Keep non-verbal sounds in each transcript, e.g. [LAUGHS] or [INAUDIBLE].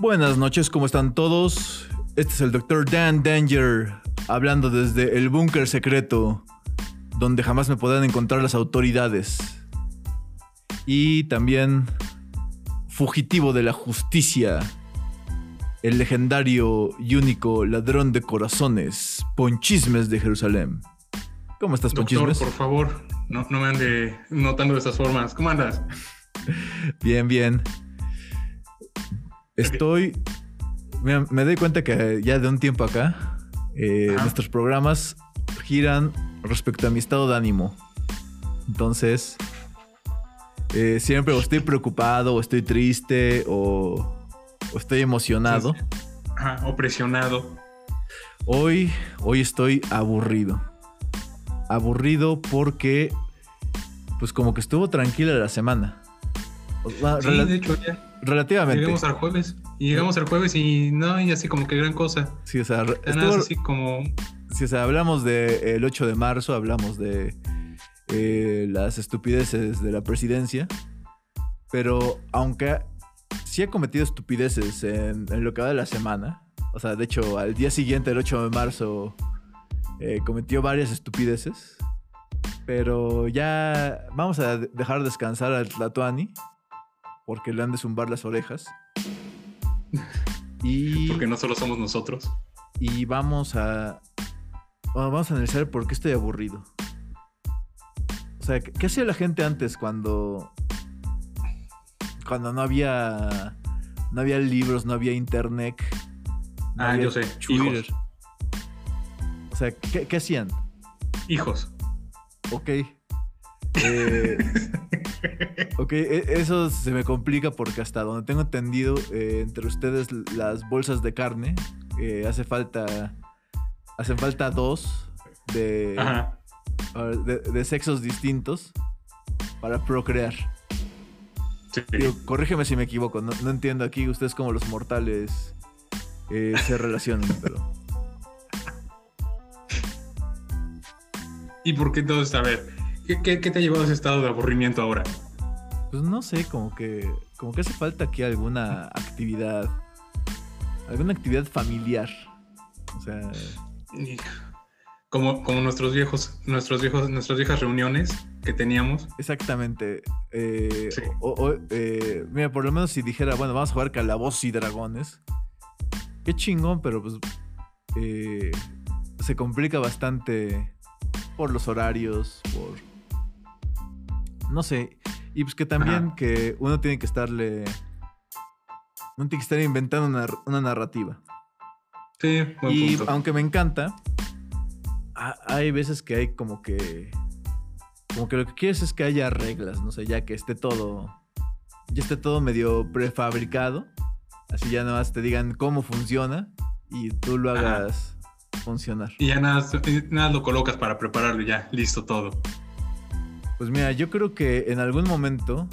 Buenas noches, ¿cómo están todos? Este es el Dr. Dan Danger, hablando desde el búnker secreto, donde jamás me podrán encontrar las autoridades. Y también fugitivo de la justicia, el legendario y único ladrón de corazones, Ponchismes de Jerusalén. ¿Cómo estás, Doctor, Ponchismes? por favor, no, no me ande notando de estas formas. ¿Cómo andas? [LAUGHS] Bien, bien. Estoy. Me, me doy cuenta que ya de un tiempo acá, eh, nuestros programas giran respecto a mi estado de ánimo. Entonces, eh, siempre o estoy preocupado, o estoy triste, o, o estoy emocionado. Ajá, o presionado. Hoy, hoy estoy aburrido. Aburrido porque, pues, como que estuvo tranquila la semana. Sí, de hecho, ya relativamente. llegamos al jueves. Y llegamos al jueves y no, y así como que gran cosa. Sí, o sea, estuvo- así como. sí, o sea, hablamos del 8 de marzo, hablamos de eh, las estupideces de la presidencia, pero aunque sí ha cometido estupideces en, en lo que va de la semana, o sea, de hecho, al día siguiente, el 8 de marzo, eh, cometió varias estupideces, pero ya vamos a de- dejar descansar al Tlatuani, porque le han de zumbar las orejas. [LAUGHS] Y... Porque no solo somos nosotros. y vamos a bueno, vamos a analizar por qué estoy aburrido. O sea, ¿qué, qué hacía la gente antes cuando cuando no había no había libros, no había internet? no Ah, había yo sé, Twitter? hijos. O sea, ¿qué, qué hacían? Hijos. Ok. Eh, [LAUGHS] ok, e- eso se me complica porque hasta donde tengo entendido, eh, entre ustedes las bolsas de carne, eh, hace falta, hacen falta dos de, de, de sexos distintos para procrear. Sí. Digo, corrígeme si me equivoco, no, no entiendo aquí ustedes como los mortales eh, se [LAUGHS] relacionan, pero... ¿Y por qué entonces, a ver, ¿qué, qué, qué te ha llevado a ese estado de aburrimiento ahora? Pues no sé, como que, como que hace falta aquí alguna actividad, alguna actividad familiar. O sea, Como, como nuestros viejos, nuestros viejos, nuestras viejas reuniones que teníamos. exactamente. eh, Sí. o- o- eh, mira, por lo menos si dijera, bueno, vamos a jugar calabozos y dragones. Qué chingón, pero pues eh, se complica bastante por los horarios, por... No sé. Y pues que también Ajá. que uno tiene que estarle... Uno tiene que estar inventando una, una narrativa. Sí, buen Y punto. aunque me encanta, ha- hay veces que hay como que. Como que lo que quieres es que haya reglas, no sé, ya que esté todo. Ya esté todo medio prefabricado. Así ya nada más te digan cómo funciona y tú lo Ajá. hagas funcionar. Y ya nada, nada lo colocas para prepararlo, ya, listo todo. Pues mira, yo creo que en algún momento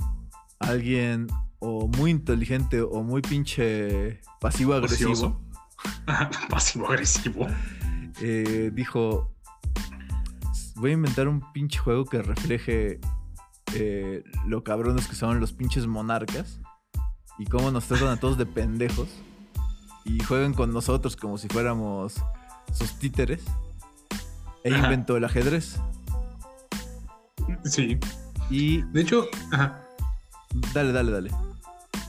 alguien o muy inteligente o muy pinche pasivo-agresivo Ocioso. [LAUGHS] Pasivo agresivo. eh, dijo, voy a inventar un pinche juego que refleje eh, lo cabrones que son los pinches monarcas y cómo nos tratan a todos de pendejos y juegan con nosotros como si fuéramos sus títeres. E inventó el ajedrez. Sí. Y De hecho, ajá. dale, dale, dale.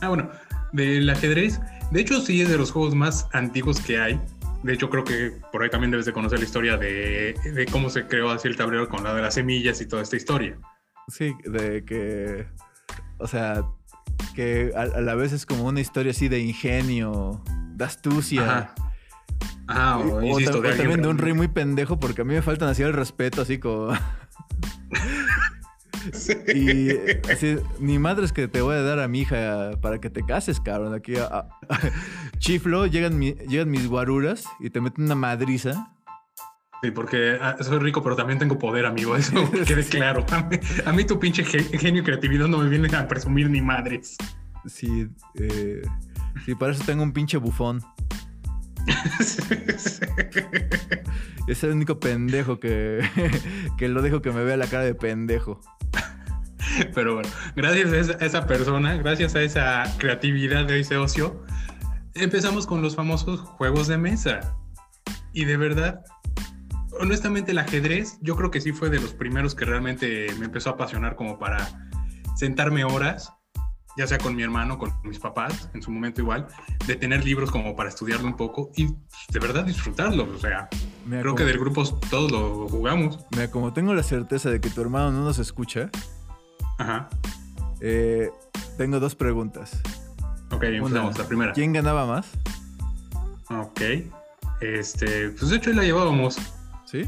Ah, bueno, del ajedrez. De hecho, sí es de los juegos más antiguos que hay. De hecho, creo que por ahí también debes de conocer la historia de, de cómo se creó así el tablero con la de las semillas y toda esta historia. Sí, de que, o sea, que a, a la vez es como una historia así de ingenio, de astucia. Ajá. Ah, o, O, insisto, de o también de un rey muy pendejo, porque a mí me faltan así el respeto, así como. [LAUGHS] Sí. Y así, ni madres que te voy a dar a mi hija para que te cases, cabrón. Aquí a- a- [LAUGHS] chiflo, llegan, mi- llegan mis guaruras y te meten una madriza. Sí, porque ah, soy rico, pero también tengo poder, amigo. Eso [LAUGHS] que quede claro. A mí, a mí tu pinche ge- genio y creatividad no me vienen a presumir ni madres. Sí, eh, sí, para eso tengo un pinche bufón. [LAUGHS] Es el único pendejo que, [LAUGHS] que lo dejo que me vea la cara de pendejo. Pero bueno, gracias a esa, a esa persona, gracias a esa creatividad de ese ocio, empezamos con los famosos juegos de mesa. Y de verdad, honestamente el ajedrez yo creo que sí fue de los primeros que realmente me empezó a apasionar como para sentarme horas, ya sea con mi hermano, con mis papás, en su momento igual, de tener libros como para estudiarlo un poco y de verdad disfrutarlo. O sea, Mira, creo que del grupo todos lo jugamos. Mira, como tengo la certeza de que tu hermano no nos escucha, Ajá. eh, tengo dos preguntas. Ok, empezamos. La primera. ¿Quién ganaba más? Ok. Este, pues de hecho la llevábamos. ¿Sí?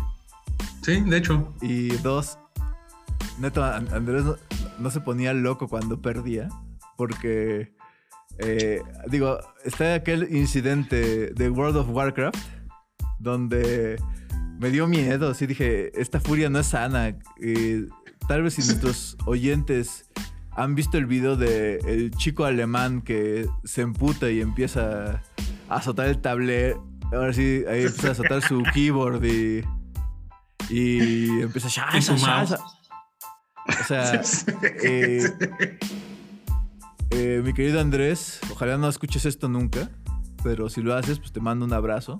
Sí, de hecho. Y dos, neto, An- Andrés no, no se ponía loco cuando perdía, porque, eh, digo, está aquel incidente de World of Warcraft, donde me dio miedo, así dije, esta furia no es sana. Y tal vez si [LAUGHS] nuestros oyentes han visto el video de el chico alemán que se emputa y empieza a azotar el tablero. Ahora sí, ahí empieza a azotar su [LAUGHS] keyboard y, y empieza a. O sea, [LAUGHS] eh, eh, mi querido Andrés, ojalá no escuches esto nunca, pero si lo haces, pues te mando un abrazo.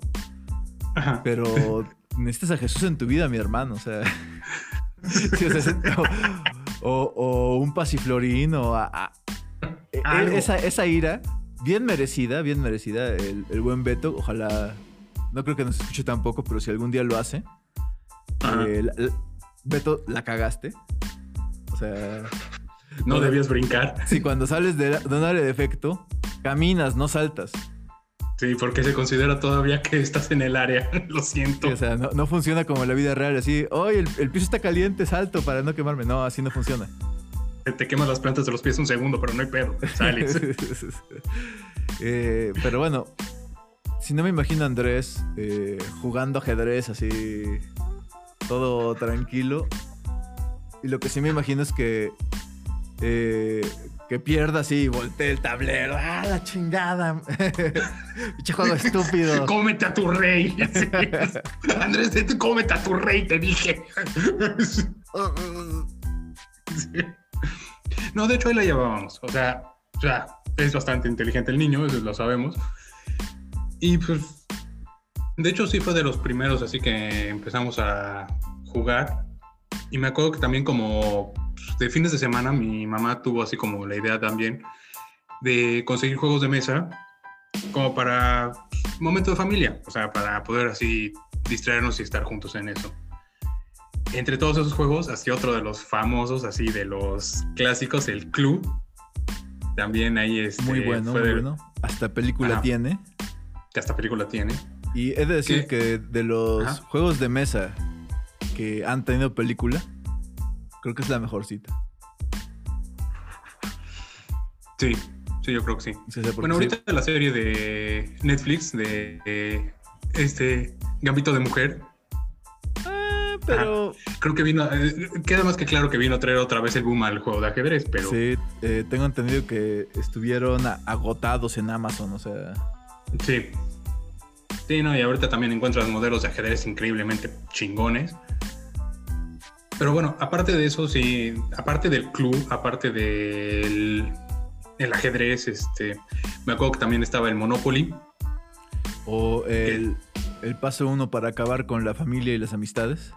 Ajá. Pero [LAUGHS] necesitas a Jesús en tu vida, mi hermano. O sea, [LAUGHS] sí, o, sea, o- o- o un pasiflorín o a- a- e- Algo. esa, esa ira, bien merecida, bien merecida. El, el buen Beto, ojalá, no creo que nos escuche tampoco, pero si algún día lo hace, eh, la- la- Beto, la cagaste. O sea, no debías brincar. si cuando sales de, de un área de efecto, caminas, no saltas. Sí, porque se considera todavía que estás en el área. [LAUGHS] Lo siento. Sí, o sea, no, no funciona como en la vida real, así, el, el piso está caliente, salto para no quemarme. No, así no funciona. Te quemas las plantas de los pies un segundo, pero no hay pedo. Sales. [LAUGHS] Eh, pero bueno, si no me imagino a Andrés eh, jugando ajedrez así, todo tranquilo. Y lo que sí me imagino es que, eh, que pierda así voltee el tablero. ¡Ah, la chingada! [LAUGHS] Pinche juego estúpido. [LAUGHS] cómete a tu rey. [LAUGHS] Andrés, te- cómete a tu rey, te dije. No, de hecho ahí la llevábamos. O sea, o sea, es bastante inteligente el niño, eso lo sabemos. Y pues, de hecho sí fue de los primeros, así que empezamos a jugar. Y me acuerdo que también como pues, de fines de semana mi mamá tuvo así como la idea también de conseguir juegos de mesa como para pues, momento de familia, o sea, para poder así distraernos y estar juntos en eso. Entre todos esos juegos, así otro de los famosos, así de los clásicos, el Club. También ahí es Muy bueno, muy bueno. Hasta película Ajá. tiene. Que hasta película tiene. Y he de decir ¿Qué? que de los Ajá. juegos de mesa que han tenido película, creo que es la mejor cita. Sí, sí, yo creo que sí. Bueno, sí- ahorita la serie de Netflix de, de este Gambito de Mujer, Ah, pero creo que vino, eh, queda más que claro que vino a traer otra vez el boom al juego de ajedrez, pero sí, eh, tengo entendido que estuvieron agotados en Amazon, o sea, Sí. Sí, no, y ahorita también encuentras modelos de ajedrez increíblemente chingones. Pero bueno, aparte de eso, sí, aparte del club, aparte del el ajedrez, este, me acuerdo que también estaba el Monopoly. o el, el paso uno para acabar con la familia y las amistades.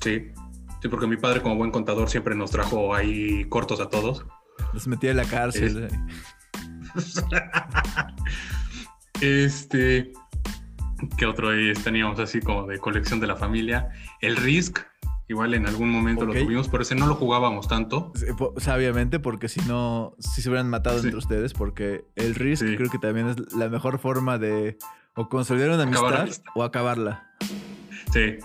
Sí. Sí, porque mi padre, como buen contador, siempre nos trajo ahí cortos a todos. Los metía en la cárcel. [LAUGHS] Este. ¿Qué otro ahí teníamos así como de colección de la familia? El Risk. Igual en algún momento Ok. lo tuvimos, pero ese no lo jugábamos tanto. Sabiamente, porque si no, si se hubieran matado Sí. entre ustedes, porque el Risk Sí. creo que también es la mejor forma de o consolidar una Acabar amistad o acabarla. Sí.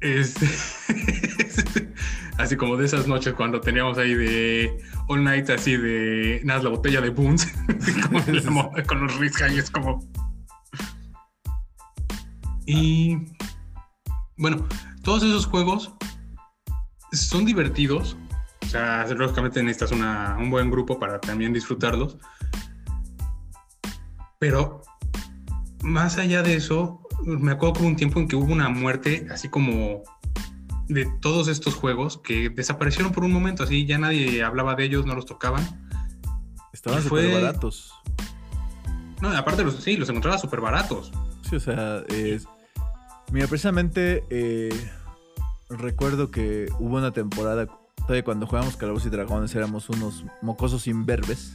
Este, [LAUGHS] así como de esas noches cuando teníamos ahí de All Night, así de nada, la botella de Boons, [LAUGHS] [LAUGHS] con los Risk ahí es como. Y bueno, todos esos juegos son divertidos. O sea, lógicamente necesitas una- un buen grupo para también disfrutarlos. Pero más allá de eso, me acuerdo que hubo un tiempo en que hubo una muerte así como de todos estos juegos que desaparecieron por un momento, así ya nadie hablaba de ellos, no los tocaban. Estaban fue- súper baratos. No, aparte, los, sí, los encontraba súper baratos. Sí, o sea. Mira, precisamente eh, recuerdo que hubo una temporada, todavía cuando jugábamos Calabozos y Dragones éramos unos mocosos imberbes,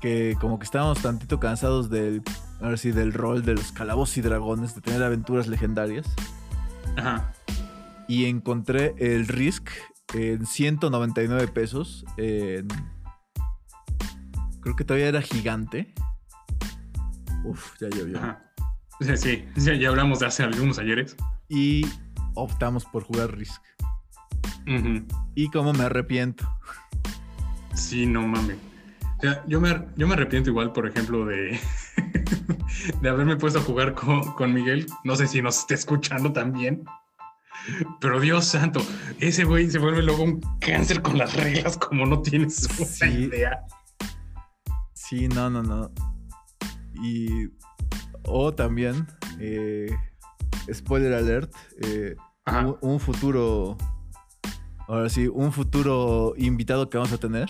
que como que estábamos tantito cansados del, ahora sí, del rol de los Calabozos y Dragones, de tener aventuras legendarias. Ajá. Y encontré el Risk en 199 pesos. En... Creo que todavía era gigante. Uf, ya llovió. Ajá. [LAUGHS] Sí, sí, ya, ya hablamos de hace algunos ayeres. Y optamos por jugar Risk. Y como me arrepiento. Sí, no mames. O sea, yo me, yo me arrepiento igual, por ejemplo, de, [LAUGHS] de haberme puesto a jugar con, con Miguel. No sé si nos esté escuchando también. Pero Dios santo, ese güey se vuelve luego un cáncer con las reglas como no tienes una Sí. idea. Sí, no, no, no. Y. O también. eh, spoiler alert. eh, un, un futuro. Ahora sí, un futuro invitado que vamos a tener.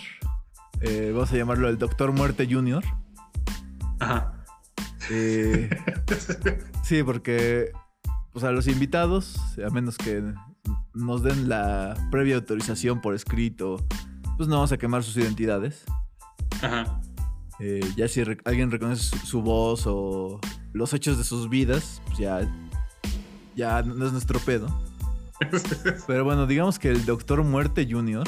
eh, vamos a llamarlo el Doctor Muerte Junior. Ajá. Eh, sí, porque. O sea, los invitados, a menos que nos den la previa autorización por escrito, pues no vamos a quemar sus identidades. Ajá. Eh, ya si re- alguien reconoce su, su voz o los hechos de sus vidas, pues ya, ya no es nuestro pedo. [LAUGHS] Pero bueno, digamos que el Doctor Muerte Junior,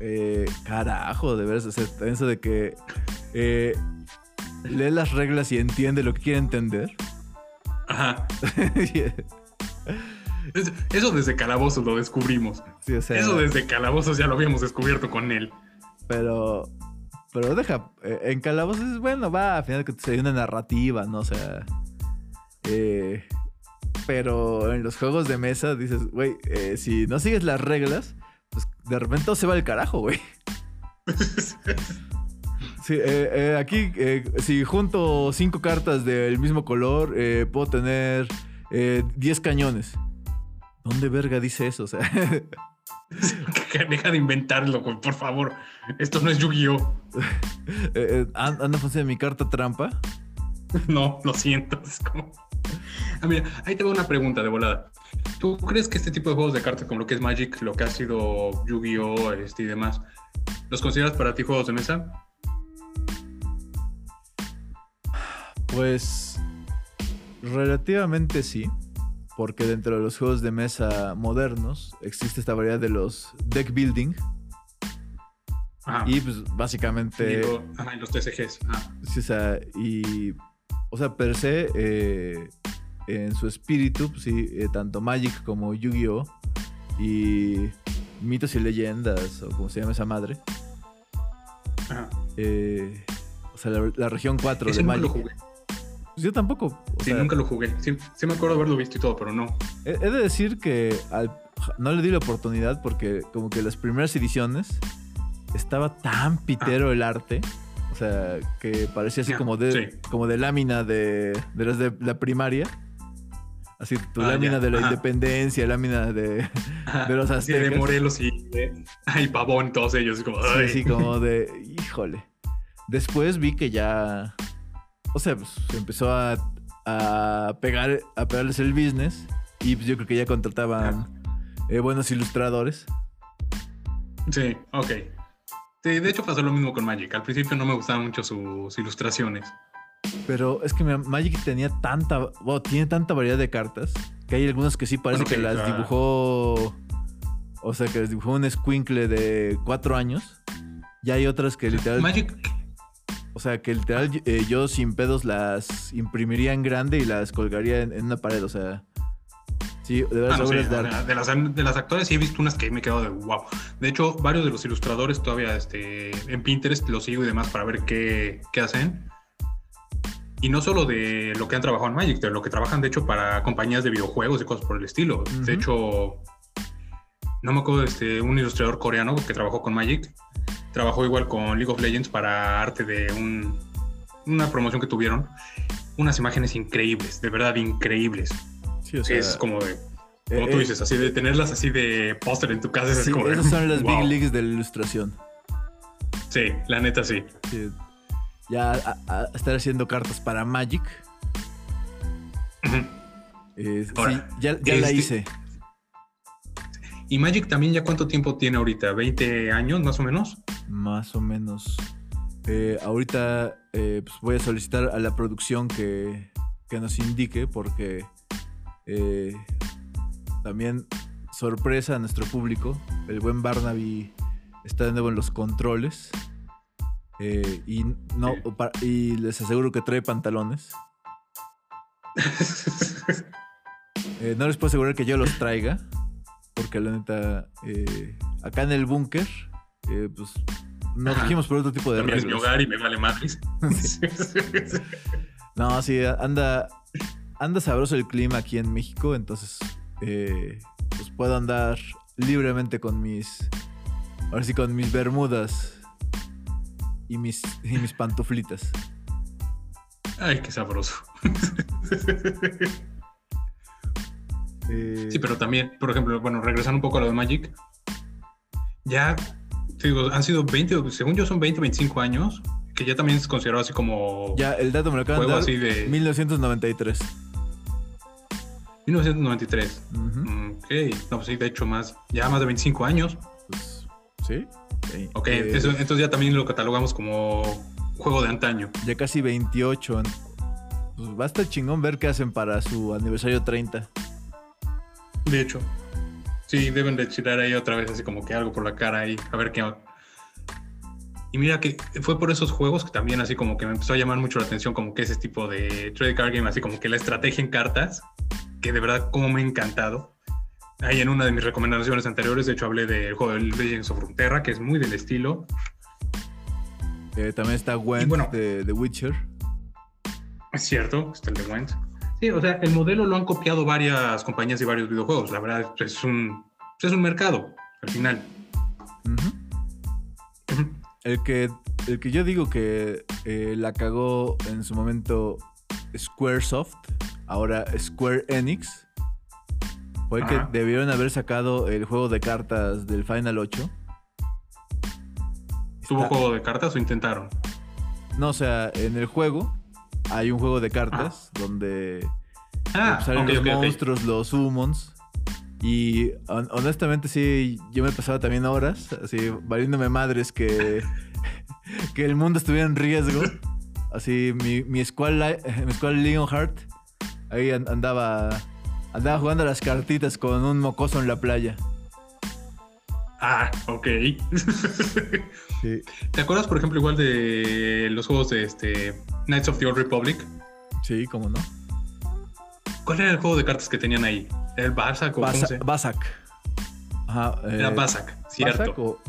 eh, carajo, de veras, eso de que eh, lee las reglas y entiende lo que quiere entender. Ajá. [LAUGHS] Es- Eso desde Calabozos lo descubrimos. Sí, o sea, Eso desde Calabozos ya lo habíamos descubierto con él. Pero, pero deja, eh, en Calabozos es bueno, va, al final que hay una narrativa, ¿no? O sea, eh, pero en los juegos de mesa dices, güey, eh, si no sigues las reglas, pues de repente todo se va al carajo, güey. [LAUGHS] Sí, eh, eh, aquí, si junto cinco cartas del mismo color, puedo tener eh, 10 cañones. ¿Dónde verga dice eso? O sea, [LAUGHS] [LAUGHS] Deja de inventarlo, güey, por favor. Esto no es Yu-Gi-Oh! [LAUGHS] eh, eh, an- anda funcionando mi carta trampa. [LAUGHS] No, lo siento. Es como. Ah, mira, ahí te va una pregunta de volada. ¿Tú crees que este tipo de juegos de cartas, como lo que es Magic, lo que ha sido Yu-Gi-Oh! Este y demás, los consideras para ti juegos de mesa? Pues relativamente sí, porque dentro de los juegos de mesa modernos existe esta variedad de los deck building Ajá. y pues básicamente, Digo, ajá, y los TCGs. Ajá. sí, o sea, y, o sea, per se, eh, en su espíritu, pues sí, eh, tanto Magic como Yu-Gi-Oh! y mitos y leyendas, o como se llama esa madre, Ajá. eh, o sea, la, la región 4 Ese de Magic. lo jugué. Pues yo tampoco. o Sí, sea, nunca lo jugué. Sí, sí me acuerdo haberlo visto y todo, pero no. He, he de decir que al- no le di la oportunidad porque como que las primeras ediciones estaba tan pitero el arte. O sea, que parecía así como de, sí. como de lámina de, de las de la primaria. Así, tu Ah, lámina ya, de la ajá. independencia, lámina de... De los Sí, de aztecas. Morelos y de ay, Pavón, todos ellos. y Como, Sí, sí, como de... Híjole. Después vi que ya... O sea, pues se empezó a, a pegar, a pegarles el business. Y pues yo creo que ya contrataban eh, buenos ilustradores. Sí, ok. Sí, de hecho pasó lo mismo con Magic. Al principio no me gustaban mucho sus ilustraciones. Pero es que Magic tenía tanta, bueno, tiene tanta variedad de cartas que hay algunas que sí parece Bueno, que que, las ah. dibujó, o sea, que las dibujó un squinkle de cuatro años. Y hay otras que literal, Magic, o sea, que literal eh, yo sin pedos las imprimiría en grande y las colgaría en, en una pared, o sea, sí, de verdad ah, no, sí, de las, de las actuales sí he visto unas que me he quedado de wow. De hecho, varios de los ilustradores todavía este, en Pinterest los sigo y demás para ver qué, qué hacen. Y no solo de lo que han trabajado en Magic, de lo que trabajan de hecho para compañías de videojuegos y cosas por el estilo. De hecho, no me acuerdo de este, un ilustrador coreano que trabajó con Magic. Trabajó igual con League of Legends para arte de un- una promoción que tuvieron. Unas imágenes increíbles, de verdad increíbles. Sí, o sea, es como de, como eh, tú eh, dices, así de tenerlas así de póster en tu casa. es sí, como de, esas son las wow. big leagues de la ilustración. Sí, la neta sí. Sí. ya a, a estar haciendo cartas para Magic. Eh, Ahora, sí, ya, ya la este- hice. ¿Y Magic también ya cuánto tiempo tiene ahorita? ¿20 años más o menos? Más o menos. Eh, ahorita eh, pues voy a solicitar a la producción que, que nos indique porque eh, también sorpresa a nuestro público. El buen Barnaby está de nuevo en los controles. Y, no, y les aseguro que trae pantalones. [LAUGHS] No les puedo asegurar que yo los traiga. Porque la neta, eh, acá en el búnker, eh, pues nos regimos por otro tipo de También es mi reglas. hogar y me vale madres. [LAUGHS] No, sí, anda, anda sabroso el clima aquí en México, entonces eh, pues puedo andar libremente con mis, ahora sí, con mis bermudas y mis, y mis pantuflitas. Ay, qué sabroso. [LAUGHS] Eh, Sí, pero también, por ejemplo, bueno, regresando un poco a lo de Magic, ya, te digo, han sido 20, según yo son 20, 25 años, que ya también es considerado así como Ya, el dato me lo acaban de juego dar. así de 1993. 1993. Ujú, Mm, Ok, no, pues sí, de hecho, más, ya más de 25 años. pues, ¿sí? Sí. Ok, Eh, eso- entonces ya también lo catalogamos como juego de antaño. Ya casi 28. en- Pues va a estar chingón ver qué hacen para su aniversario 30. De hecho. Sí, deben de tirar ahí otra vez así como que algo por la cara ahí, a ver qué... Y mira que fue por esos juegos que también así como que me empezó a llamar mucho la atención como que ese tipo de trade card game, así como que la estrategia en cartas, que de verdad como me ha encantado. Ahí en una de mis recomendaciones anteriores, de hecho hablé del juego de Legends of Runeterra, que es muy del estilo. Eh, también está Gwen bueno. de The Witcher. Es cierto, está el de Went. Sí, o sea, el modelo lo han copiado varias compañías y varios videojuegos. La verdad, es un, es un mercado, al final. El que, el que yo digo que eh, la cagó en su momento Squaresoft, ahora Square Enix, fue Ajá. que debieron haber sacado el juego de cartas del Final 8. ¿Tuvo Está- juego de cartas o intentaron? No, o sea, en el juego hay un juego de cartas donde Ah, salen los monstruos, los summons. Y hon- honestamente sí, yo me pasaba también horas, así, valiéndome madres que, [LAUGHS] que el mundo estuviera en riesgo. Así, mi, mi Li- [LAUGHS] mi Squall Leonheart, ahí an- andaba, andaba jugando a las cartitas con un mocoso en la playa. Ah, ok. [LAUGHS] Sí, ¿Te acuerdas, por ejemplo, igual de los juegos de este Knights of the Old Republic? sí, cómo no. ¿Cuál era el juego de cartas que tenían ahí? ¿Era el Basak o cómo Basa- se Basak. Ajá, Era eh, Basak, cierto. Basak o-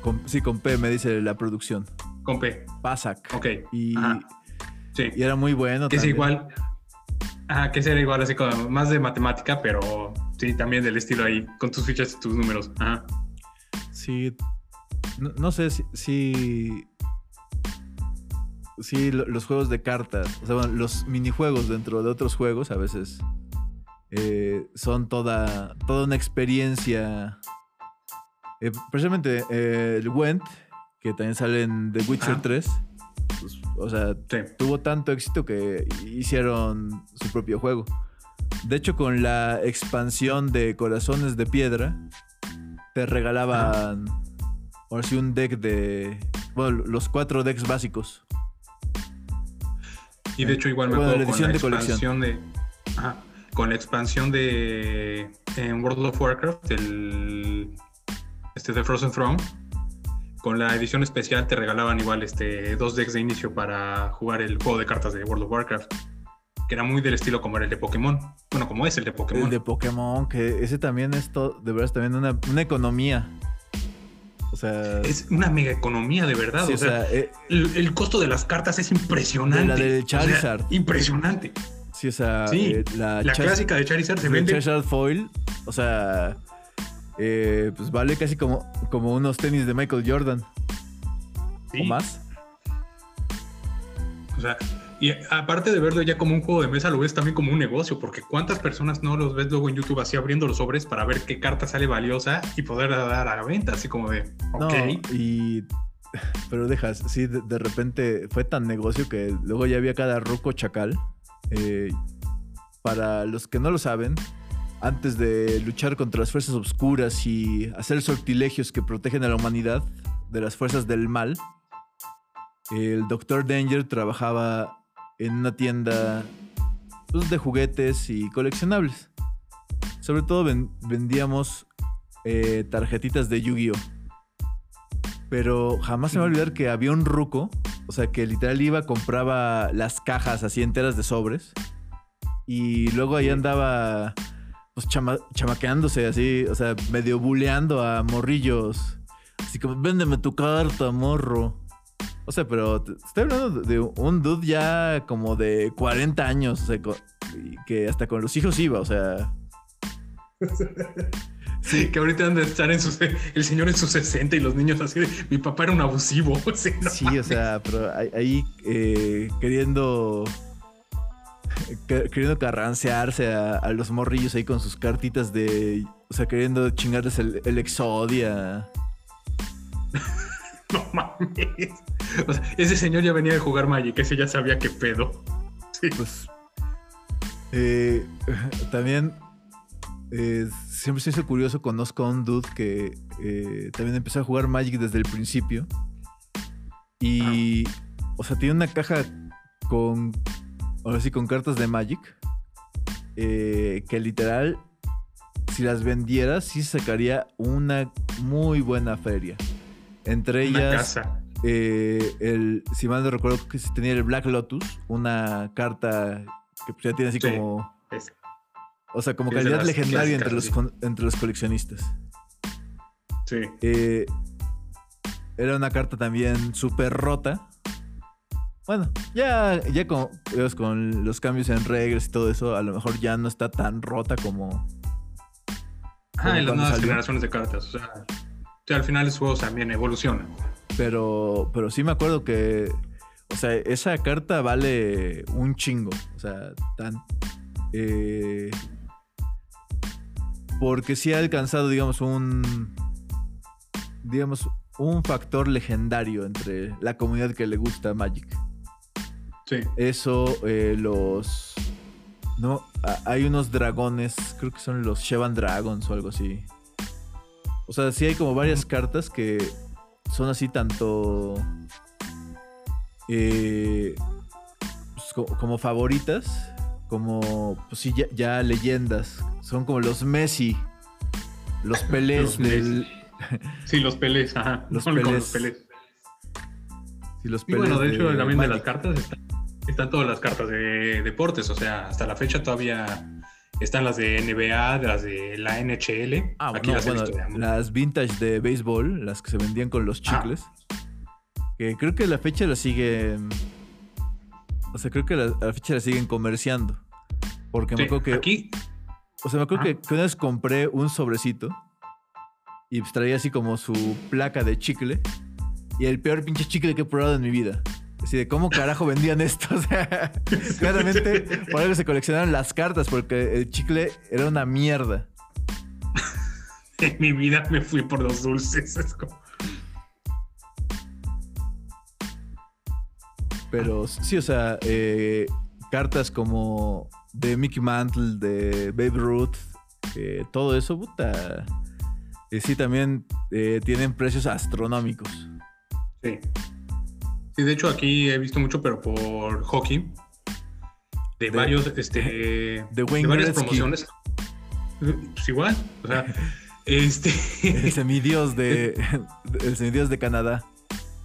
con- sí, con P me dice la producción. Con P. Basak. Ok. Y, Ajá. Sí. y era muy bueno. Que es igual. Ajá, que ese era igual así como más de matemática, pero sí, también del estilo ahí, con tus fichas y tus números. Ajá. Sí. No, no sé si. si sí, lo- los juegos de cartas, o sea, bueno, los minijuegos dentro de otros juegos a veces eh, son toda, toda una experiencia. Eh, precisamente eh, el Went, que también sale en The Witcher Ajá. 3, pues, o sea, Sí. tuvo tanto éxito que hicieron su propio juego. De hecho, con la expansión de Corazones de Piedra, te regalaban ahora sí un deck de. Bueno, los cuatro decks básicos. Y de hecho, igual me Bueno, acuerdo la con la de expansión de. ajá, con la expansión de. En World of Warcraft, el. Este de Frozen Throne. Con la edición especial te regalaban igual este dos decks de inicio para jugar el juego de cartas de World of Warcraft. Que era muy del estilo como era el de Pokémon. Bueno, como es el de Pokémon. El de Pokémon, que ese también es to- de verdad también una, una economía. O sea. Es una mega economía de verdad. sí, o sea, eh, el, el costo de las cartas es impresionante. De la O sea, Charizard. impresionante. sí, o sea. Sí, eh, la, clásica de Charizard se vende. Charizard Foil, o sea. eh, pues vale casi como, como unos tenis de Michael Jordan. Sí. O más. O sea, y aparte de verlo ya como un juego de mesa, lo ves también como un negocio, porque cuántas personas no los ves luego en YouTube así abriendo los sobres para ver qué carta sale valiosa y poder dar a la venta, así como de, No, ok, y [LAUGHS] pero dejas, sí, de, de repente fue tan negocio que luego ya había cada ruco chacal. Eh, para los que no lo saben, antes de luchar contra las fuerzas oscuras y hacer sortilegios que protegen a la humanidad de las fuerzas del mal, el Dr. Danger trabajaba en una tienda pues, de juguetes y coleccionables. Sobre todo ven- vendíamos eh, tarjetitas de Yu-Gi-Oh! Pero jamás se me va a olvidar que había un ruco, o sea, que literal iba, compraba las cajas así enteras de sobres. Y luego ahí andaba, pues, chama- chamaqueándose así, o sea, medio buleando a morrillos. Así como, véndeme tu carta, morro. O sea, pero estoy hablando de un dude ya como de 40 años, o sea, que hasta con los hijos iba, o sea. [LAUGHS] Sí, que ahorita han de estar en sus, el señor en sus 60 y los niños así de, mi papá era un abusivo. [LAUGHS] Sí, no Sí, o sea, pero ahí- eh, queriendo. que- Queriendo carrancearse a, a los morrillos ahí con sus cartitas de. O sea, queriendo chingarles el, el Exodia. [LAUGHS] No mames. [LAUGHS] O sea, ese señor ya venía de jugar Magic, ese ya sabía qué pedo. [LAUGHS] Sí. Pues. eh, también. eh, siempre se hizo curioso. Conozco a un dude que eh, también empezó a jugar Magic desde el principio. Y. O sea, tiene una caja con. Ahora sí, con cartas de Magic. que literal. Si las vendieras, sí sacaría una muy buena feria. Entre Una ellas casa. Eh, el, si mal no recuerdo, que tenía el Black Lotus, una carta que pues ya tiene así Sí. como, Es- o sea, como es calidad legendaria entre los, entre los coleccionistas. Sí. Eh, era una carta también súper rota. Bueno, ya, ya con, digamos, con los cambios en reglas y todo eso, a lo mejor ya no está tan rota como... Ah, y las nuevas salió. generaciones de cartas. O sea, o sea, al final los juegos también evolucionan. Pero, pero sí me acuerdo que, o sea, esa carta vale un chingo. O sea, tan... eh, porque sí ha alcanzado, digamos, un... Digamos, un factor legendario entre la comunidad que le gusta Magic. Sí. Eso, eh, los... No, hay unos dragones, creo que son los Shevan Dragons o algo así. O sea, sí hay como varias cartas que son así tanto... eh, pues, co- como favoritas, como, pues sí, ya, ya leyendas. Son como los Messi, los [LAUGHS] Pelés Los del... [LAUGHS] Sí, los pelés, ajá. Los Son como pelés. los pelés. sí, los Y bueno, de Pelés hecho, también de las cartas están, están todas las cartas de deportes. O sea, hasta la fecha todavía están las de NBA, de las de la NHL. Ah, Aquí las bueno, las vintage de béisbol, las que se vendían con los Ah. chicles. Que creo que la fecha las siguen. O sea, creo que la- la fecha las siguen comerciando. Porque me acuerdo que. Aquí, O sea, me acuerdo que, que una vez compré un sobrecito. Y traía así como su placa de chicle. Y el peor pinche chicle que he probado en mi vida. Así de cómo carajo vendían esto. [LAUGHS] O sea, claramente por algo se coleccionaron las cartas. Porque el chicle era una mierda. [LAUGHS] en mi vida me fui por los dulces. Es como- Pero sí, o sea, eh, cartas como de Mickey Mantle, de Babe Ruth, eh, todo eso, puta. eh, sí, también eh, tienen precios astronómicos. Sí. Sí, de hecho aquí he visto mucho, pero por hockey. De, De- varios, este. de Wayne varias Gretzky. promociones. Pues igual. O sea, [LAUGHS] este. El semidios de, [LAUGHS] el semidios de Canadá.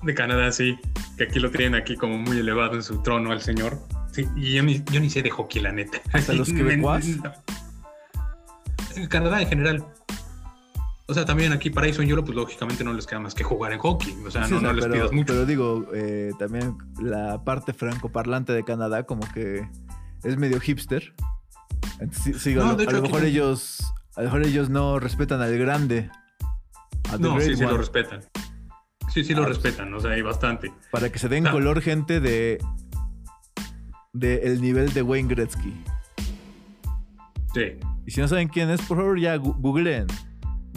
de Canadá, sí. Que aquí lo tienen aquí como muy elevado en su trono al señor. Sí, y yo ni, yo ni sé de hockey, la neta. ¿Hasta los [LAUGHS] quebecuas? En Canadá en general. O sea, también aquí para eso en Europe, pues lógicamente no les queda más que jugar en hockey. O sea, Sí, no, o sea, no les pero, pidas mucho. pero digo, eh, también la parte francoparlante de Canadá como que es medio hipster. Entonces, sí, No, a, lo- a mejor no. ellos, a lo mejor ellos no respetan al grande. no, sí, sí lo respetan. Sí, sí lo Ah, pues. respetan, o sea, hay bastante. Para que se den color gente de, de el nivel de Wayne Gretzky. Sí. Y si no saben quién es, por favor ya googleen.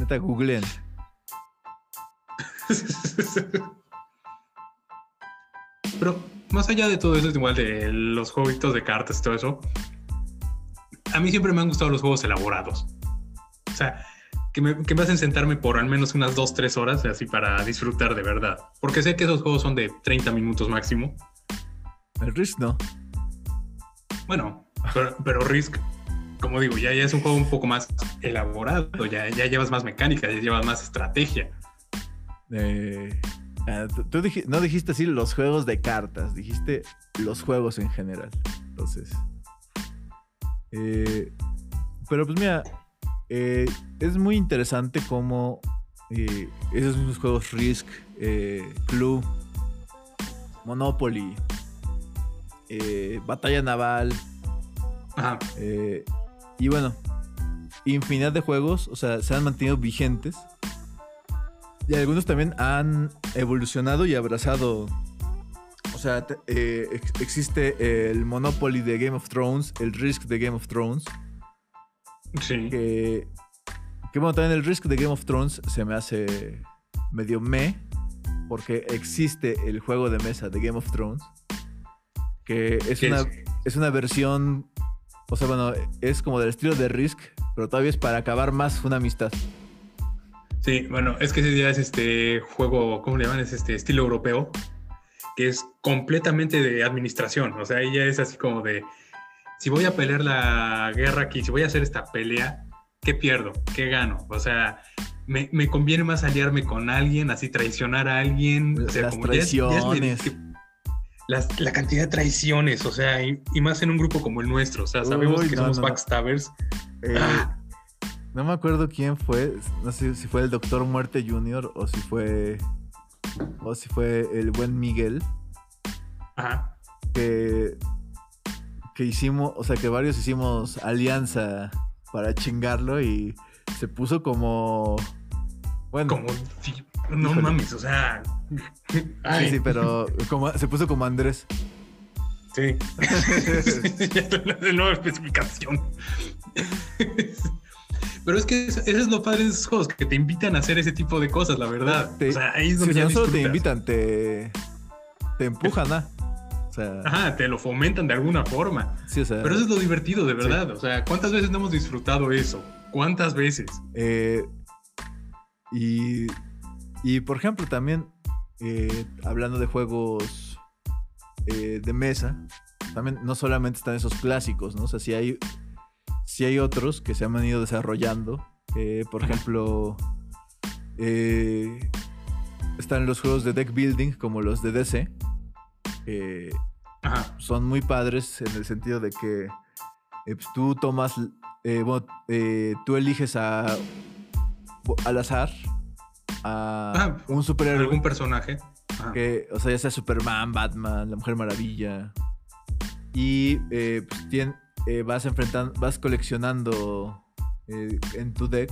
Neta, googleen. pero más allá de todo eso, es igual de los jueguitos de cartas y todo eso, a mí siempre me han gustado los juegos elaborados. O sea, que me, que me hacen sentarme por al menos unas 2, 3 horas así para disfrutar de verdad. Porque sé que esos juegos son de 30 minutos máximo. El Risk no. Bueno, pero, pero Risk, como digo, ya, ya es un juego un poco más elaborado, ya, ya llevas más mecánica, ya llevas más estrategia. Eh, ah, tú- dij- no dijiste así los juegos de cartas, dijiste los juegos en general. Entonces. eh, pero pues mira, eh, es muy interesante cómo eh, esos mismos juegos Risk, eh, Clue, Monopoly, Batalla Naval, Ajá. eh, y bueno, infinidad de juegos, o sea, se han mantenido vigentes. Y algunos también han evolucionado y abrazado. O sea, eh, ex- existe el Monopoly de Game of Thrones, el Risk de Game of Thrones. Sí. Que, que bueno, también el Risk de Game of Thrones se me hace medio me. Porque existe el juego de mesa de Game of Thrones. Que es ¿Qué una, es? es una versión. O sea, bueno, es como del estilo de Risk, pero todavía es para acabar más una amistad. Sí, bueno, es que ese ya es este juego, ¿cómo le llaman? Es este estilo europeo, que es completamente de administración. O sea, ahí ya es así como de, si voy a pelear la guerra aquí, si voy a hacer esta pelea, ¿qué pierdo? ¿Qué gano? O sea, me, me conviene más aliarme con alguien, así traicionar a alguien. O sea, Las como ya es- ya es medio- traiciones. que- las- la cantidad de traiciones, o sea, y, y más en un grupo como el nuestro. O sea, sabemos Uy, que no, somos no, no. backstabbers. Eh, Ah. no me acuerdo quién fue. No sé si fue el Doctor Muerte Jr. o si fue. O si fue el buen Miguel. Ajá. Que. Que hicimos. O sea, que varios hicimos alianza para chingarlo y se puso como. Bueno. Como, sí, no Híjole. mames, o sea. ay, Sí, sí, pero como, se puso como Andrés. Sí. Ya [LAUGHS] de nueva especificación. Pero es que eso es lo padre de esos juegos, que te invitan a hacer ese tipo de cosas, la verdad. Te- o sea, ahí es si donde ya no solo te invitan, te. Te empujan, ¿ah? O sea. Ajá, te lo fomentan de alguna forma. Sí, o sea. Pero eso es lo divertido, de verdad. O sea, ¿cuántas veces no hemos disfrutado eso? ¿Cuántas veces? Eh, y, y por ejemplo, también eh, hablando de juegos eh, de mesa, también no solamente están esos clásicos, ¿no? O sea, si hay, si hay otros que se han venido desarrollando. eh, por ejemplo, están los juegos de deck building como los de DC. que son muy padres en el sentido de que pues, tú tomas, bueno, tú eliges a, al azar a Ah, un superhéroe ¿Algún personaje? Ajá. que, o sea, ya sea Superman, Batman, la Mujer Maravilla y eh, pues, tien- eh, vas enfrentando, vas coleccionando eh, en tu deck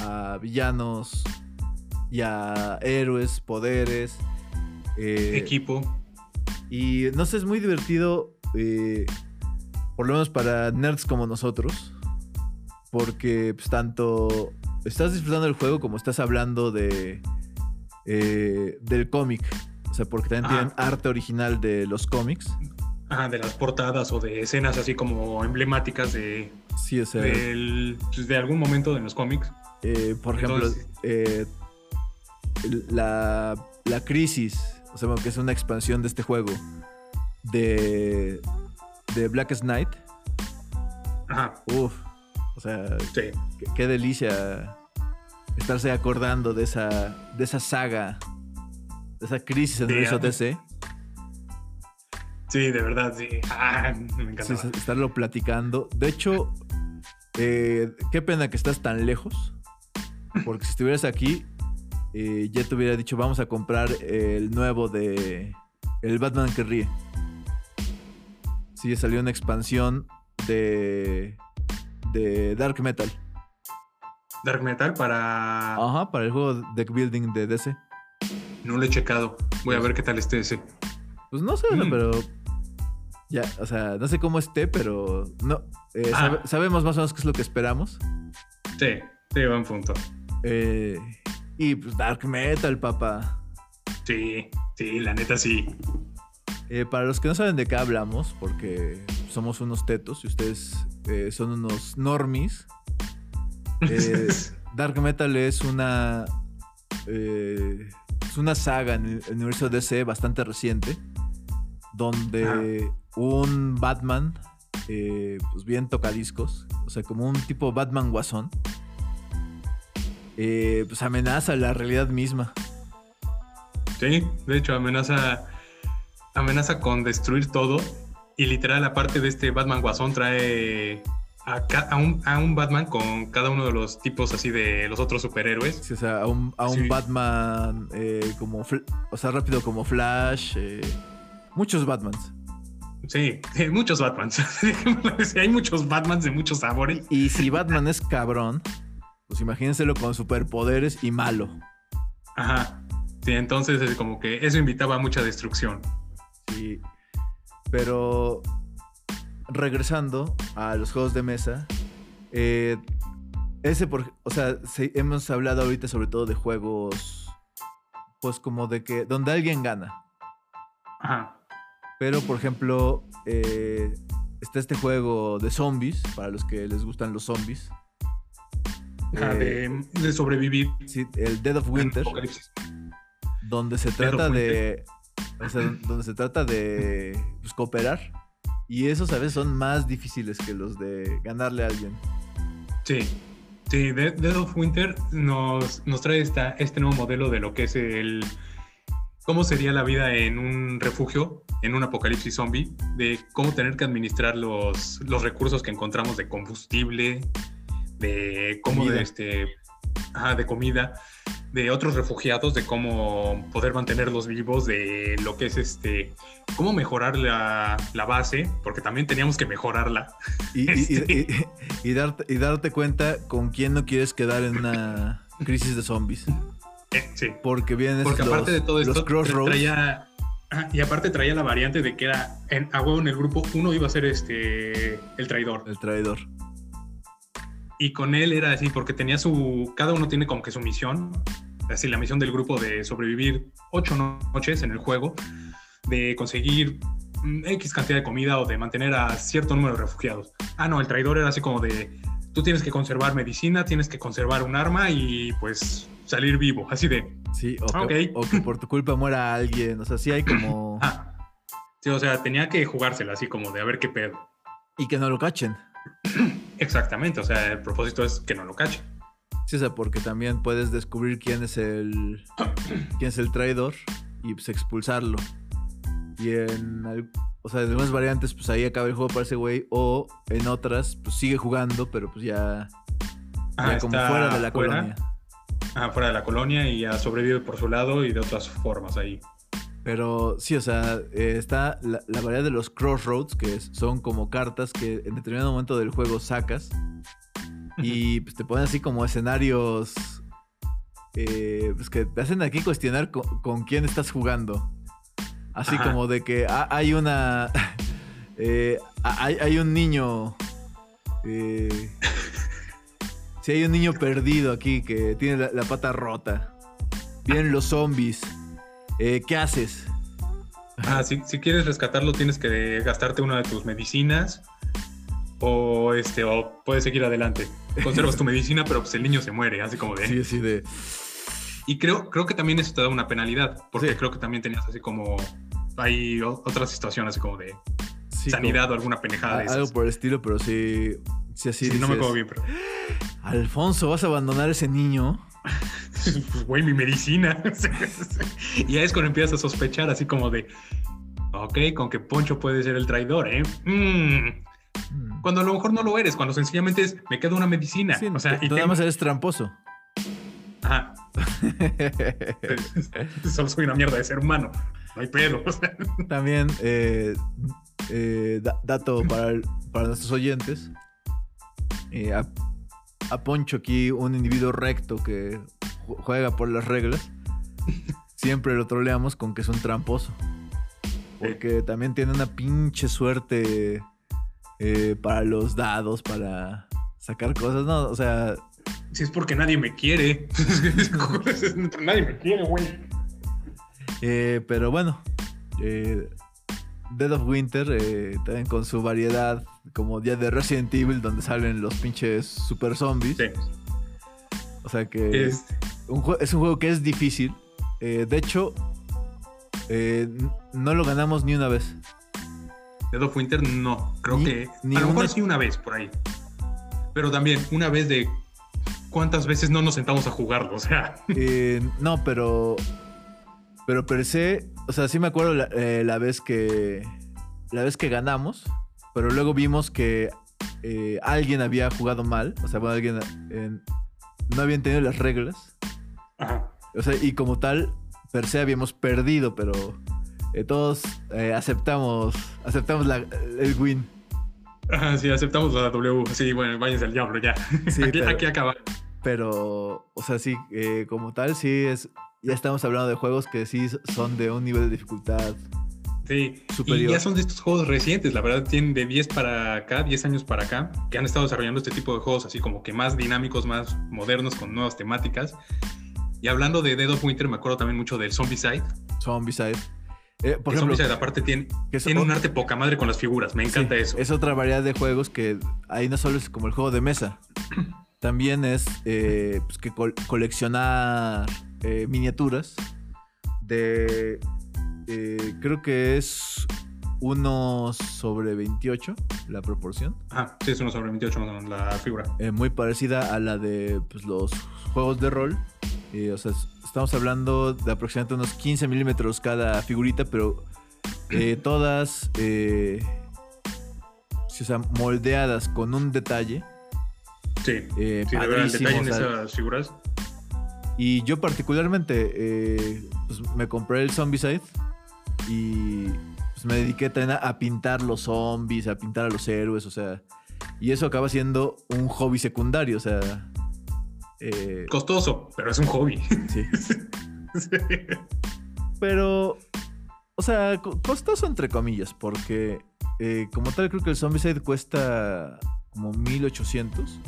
a villanos y a héroes, poderes. Equipo. y no sé, es muy divertido, por lo menos para nerds como nosotros, porque pues, tanto estás disfrutando del juego como estás hablando de eh, del cómic. O sea, porque también Ajá. tienen arte original de los cómics. Ajá, de las portadas o de escenas así como emblemáticas de, Sí, o sea, del- pues, de algún momento de los cómics. eh, por ejemplo, eh, la, la crisis, o sea, que es una expansión de este juego, de, de Blackest Night. Ajá, Uf, sea, sí. Qué, qué delicia estarse acordando de esa, de esa saga, de esa crisis en el. DC. Sí, de verdad, sí. Ah, me encanta. Sí, estarlo platicando. De hecho, eh, qué pena que estás tan lejos. Porque si estuvieras aquí, eh, ya te hubiera dicho, vamos a comprar el nuevo de El Batman que ríe. Sí, salió una expansión de, de Dark Metal. Dark Metal para... Ajá, para el juego Deck Building de DC. No lo he checado. Voy a ver qué tal esté ese. Pues no sé, Mm. pero. Ya, o sea, no sé cómo esté, pero. No. eh, Ah. sabe- sabemos más o menos qué es lo que esperamos. Sí, sí, buen punto. Eh, y pues Dark Metal, papá. Sí, sí, la neta sí. Eh, para los que no saben de qué hablamos, porque somos unos tetos y ustedes eh, son unos normies, [LAUGHS] eh, Dark Metal es una, eh, es una saga en el universo DC bastante reciente, donde un Batman, pues bien tocadiscos, o sea, como un tipo Batman guasón, pues amenaza la realidad misma. Sí, de hecho amenaza, amenaza con destruir todo. Y literal, aparte de este Batman Guasón, trae a, un, a un Batman con cada uno de los tipos así de los otros superhéroes. Sí, o sea, a un, a un Sí. Batman eh, como, o sea, rápido como Flash, eh, muchos Batmans. Sí, sí, [LAUGHS] muchos Batmans. [LAUGHS] Hay muchos Batmans de muchos sabores. Y si Batman es cabrón, pues imagínenselo con superpoderes y malo. Ajá. Sí, entonces es como que eso invitaba a mucha destrucción. Sí. Pero regresando a los juegos de mesa, eh, ese por, o sea, hemos hablado ahorita sobre todo de juegos, pues como de que donde alguien gana. Ajá. Pero por ejemplo, eh, está este juego de zombies para los que les gustan los zombies. Ajá, Eh, de, de sobrevivir. sí, el Dead of Winter. Donde se trata de. O sea, donde se trata de pues, cooperar. Y esos a veces son más difíciles que los de ganarle a alguien. Sí, sí, Dead, Dead of Winter nos, nos trae esta, este nuevo modelo de lo que es el... ¿Cómo sería la vida en un refugio, en un apocalipsis zombie? De cómo tener que administrar los, los recursos que encontramos de combustible, de cómo Comida. de este... ajá, de comida, de otros refugiados, de cómo poder mantenerlos vivos, de lo que es este... Cómo mejorar la, la base, porque también teníamos que mejorarla. Y, y- [LAUGHS] Este. y- y- y darte, y darte cuenta con quién no quieres quedar en una crisis de zombies. Eh, sí. Porque vienes Porque los, aparte de todo esto, traía. Y aparte traía la variante de que era en, a huevo en el grupo uno iba a ser este el traidor. El traidor. Y con él era así, porque tenía su. Cada uno tiene como que su misión. Así, la misión del grupo de sobrevivir ocho no- noches en el juego, de conseguir mm, X cantidad de comida o de mantener a cierto número de refugiados. Ah, no, el traidor era así como de. Tú tienes que conservar medicina, tienes que conservar un arma y pues salir vivo. Así de. Sí, o que, Ok. o que por tu culpa muera alguien. O sea, sí hay como. [CLEARS THROAT] Ah. Sí, o sea, tenía que jugársela así como de a ver qué pedo. Y que no lo cachen. [CLEARS THROAT] Exactamente, o sea, el propósito es que no lo cache. Sí, o sea, porque también puedes descubrir quién es el. [CLEARS THROAT] quién es el traidor y pues expulsarlo. Y en. O sea, en algunas variantes, pues ahí acaba el juego para ese güey. O en otras, pues sigue jugando, pero pues ya. Ah, ya como fuera de la fuera, colonia. ah, fuera de la colonia y ha sobrevivido por su lado y de otras formas ahí. Pero sí, o sea, eh, está la, la variedad de los crossroads, que es- son como cartas que en determinado momento del juego sacas. Y pues te ponen así como escenarios. eh, pues que te hacen aquí cuestionar con, con quién estás jugando. Así Ajá. como de que ha- hay una. [LAUGHS] eh, ha- hay, hay un niño. Eh, sí, hay un niño perdido aquí que tiene la, la pata rota. Vienen los zombies. Eh, ¿Qué haces? Ah, si, si quieres rescatarlo tienes que gastarte una de tus medicinas o este o puedes seguir adelante. Conservas tu [LAUGHS] medicina, pero pues el niño se muere, así como de. Sí, así de. Y creo, creo que también eso te da una penalidad, porque Sí. creo que también tenías así como hay otras situaciones así como de sí, sanidad como- o alguna pendejada de a- algo por el estilo, pero sí. Sí, así Sí, no me acuerdo bien, pero Alfonso, ¿vas a abandonar a ese niño? Pues, [LAUGHS] güey, mi medicina. [LAUGHS] y ahí es cuando empiezas a sospechar, así como de, ok, con que Poncho puede ser el traidor, ¿eh? Mm. Mm. Cuando a lo mejor no lo eres, cuando sencillamente es, me queda una medicina. Sí, o sea, y nada tengo- más eres tramposo. Ajá, [LAUGHS] solo soy una mierda de ser humano. No hay pedo. También, eh, eh, da- dato para, el- para nuestros oyentes. Eh, a, Poncho aquí, un individuo recto que ju- juega por las reglas, [LAUGHS] siempre lo troleamos con que es un tramposo. Porque también tiene una pinche suerte eh, para los dados, para sacar cosas, ¿no? O sea, Si es porque nadie me quiere. [LAUGHS] nadie me quiere, güey. Eh, pero bueno, eh, Dead of Winter, eh, también con su variedad, como día de Resident Evil, donde salen los pinches super zombies. Sí. O sea que Es- un jue- es un juego que es difícil. Eh, de hecho, eh, no lo ganamos ni una vez. Dead of Winter no. Creo Ni- que. ni a lo mejor una- sí una vez por ahí. Pero también una vez de. ¿Cuántas veces no nos sentamos a jugarlo? O sea. Eh, no, pero. Pero per se. O sea, sí me acuerdo la, eh, la vez que. La vez que ganamos. Pero luego vimos que eh, alguien había jugado mal. O sea, bueno, alguien. eh, no había entendido las reglas. Ajá. O sea, y como tal, per se habíamos perdido, pero. eh, todos eh, aceptamos. Aceptamos la- el win. Ajá, sí, aceptamos la W. Sí, bueno, váyanse al diablo ya. Sí, [LAUGHS] aquí, pero- aquí acaba. Pero, o sea, sí, eh, como tal, sí es. Ya estamos hablando de juegos que sí son de un nivel de dificultad Sí, Superior. y ya son de estos juegos recientes, la verdad tienen de 10 para acá, 10 años para acá, que han estado desarrollando este tipo de juegos así como que más dinámicos, más modernos, con nuevas temáticas. Y hablando de Dead of Winter, me acuerdo también mucho del Zombicide. Zombicide. Eh, por ejemplo, Zombicide aparte tiene, que es tiene un arte poca madre con las figuras, me encanta sí, eso. Es otra variedad de juegos que ahí no solo es como el juego de mesa, [CLEARS THROAT] también es eh, pues, que col- coleccionar eh, miniaturas de. Eh, creo que es uno sobre 28 la proporción. Ah, sí, es uno sobre 28 más o menos la figura. eh, muy parecida a la de pues, los juegos de rol. Eh, o sea, es- estamos hablando de aproximadamente unos 15 milímetros cada figurita, pero eh, todas, o sea, moldeadas con un detalle. Sí, eh, sí, el detalle en esas figuras. Y yo particularmente pues, me compré el Zombicide y pues, me dediqué a, a pintar los zombies, a pintar a los héroes, o sea, y eso acaba siendo un hobby secundario, o sea, eh, Costoso, pero es un hobby. sí. [LAUGHS] Sí. Pero, o sea, co- costoso entre comillas, porque eh, como tal creo que el Zombicide cuesta como 1800.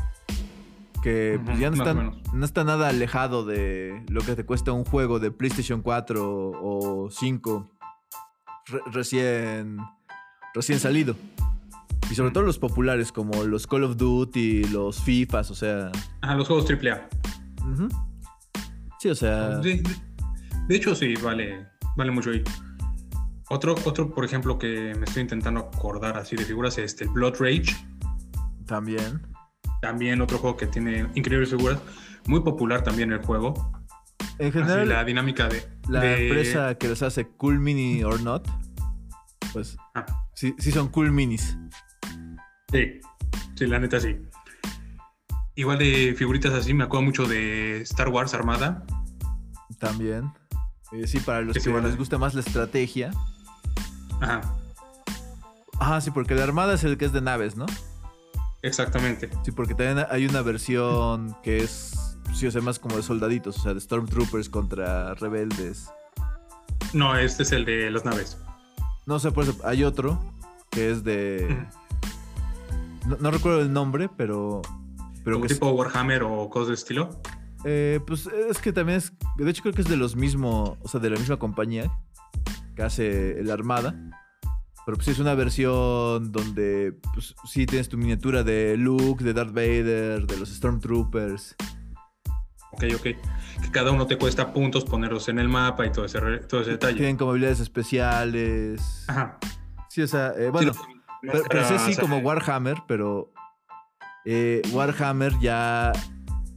Que pues, ya no está, no está nada alejado de lo que te cuesta un juego de PlayStation 4 o 5 re- recién, recién salido. Y sobre todo los populares como los Call of Duty, los FIFAs, o sea... Ajá, los juegos AAA. Sí, o sea... De, de- de hecho, sí, vale, vale mucho ahí. Otro, otro, por ejemplo, que me estoy intentando acordar así de figuras, es este, el Blood Rage. También. También otro juego que tiene increíbles figuras. Muy popular también el juego. En Así, general... la dinámica de... La de- empresa que los hace Cool Mini or Not, pues Ah, sí, sí son Cool Minis. sí, sí, la neta sí. Igual de figuritas así, me acuerdo mucho de Star Wars Armada. También. Eh, sí, para los que les gusta más la estrategia. Ajá, Ah, sí, porque la Armada es el que es de naves, ¿no? exactamente. Sí, porque también hay una versión que es, sí, o sea, más como de soldaditos, o sea, de Stormtroopers contra rebeldes. No, este es el de las naves. No sé, por eso hay otro que es de... Ujú. No, no recuerdo el nombre, pero... Pero es- tipo Warhammer o cosas de estilo. Eh, pues es que también es. De hecho, creo que es de los mismos. O sea, de la misma compañía que hace la Armada. Pero pues sí es una versión donde. Pues sí tienes tu miniatura de Luke, de Darth Vader, de los Stormtroopers. Ok, ok. Que cada uno te cuesta puntos ponerlos en el mapa y todo ese, todo ese detalle. Tienen como habilidades especiales. Ajá. Sí, o sea, eh, bueno. Sí, pero, pero sí, como eh, Warhammer, pero. eh, Warhammer ya.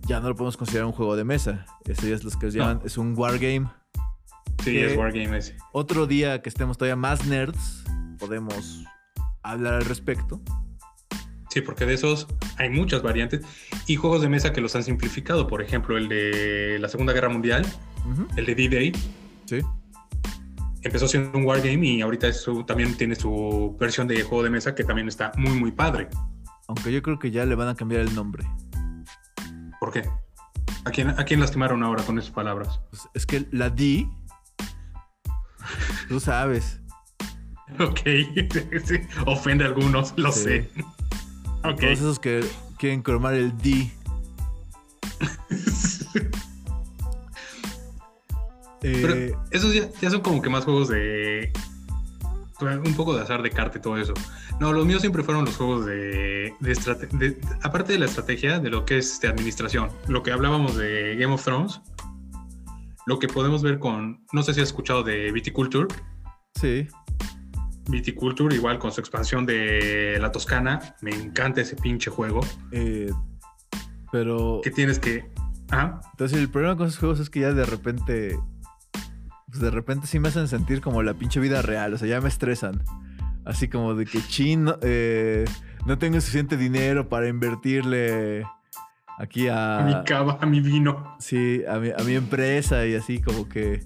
Ya no lo podemos considerar un juego de mesa. Eso ya es lo que se No. llaman. Es un wargame. Sí, es Wargame ese. Otro día que estemos todavía más nerds, podemos hablar al respecto. Sí, porque de esos hay muchas variantes y juegos de mesa que los han simplificado. Por ejemplo, el de la Segunda Guerra Mundial, el de D-Day, Sí. empezó siendo un wargame y ahorita es su- también tiene su versión de juego de mesa que también está muy, muy padre. Aunque yo creo que ya le van a cambiar el nombre. ¿Por qué? ¿A quién, a quién lastimaron ahora con esas palabras? Pues es que la D. Tú sabes. [LAUGHS] Ok, [LAUGHS] sí, ofende a algunos, lo Sí. sé. Ok. Todos esos que quieren cromar el D. [LAUGHS] Pero Eh, esos ya, ya son como que más juegos de. un poco de azar de carta y todo eso. No, los míos siempre fueron los juegos de, de, aparte de la estrategia, de lo que es de administración, lo que hablábamos de Game of Thrones, lo que podemos ver con, no sé si has escuchado de Viticulture. Sí. Viticulture, igual con su expansión de la Toscana, me encanta ese pinche juego. Eh, pero... Que tienes que... ¿Ah? Entonces el problema con esos juegos es que ya de repente pues de repente sí me hacen sentir como la pinche vida real, o sea, ya me estresan. Así como de que chin, eh, no tengo suficiente dinero para invertirle aquí a... A mi cava, a mi vino. Sí, a mi, a mi empresa y así como que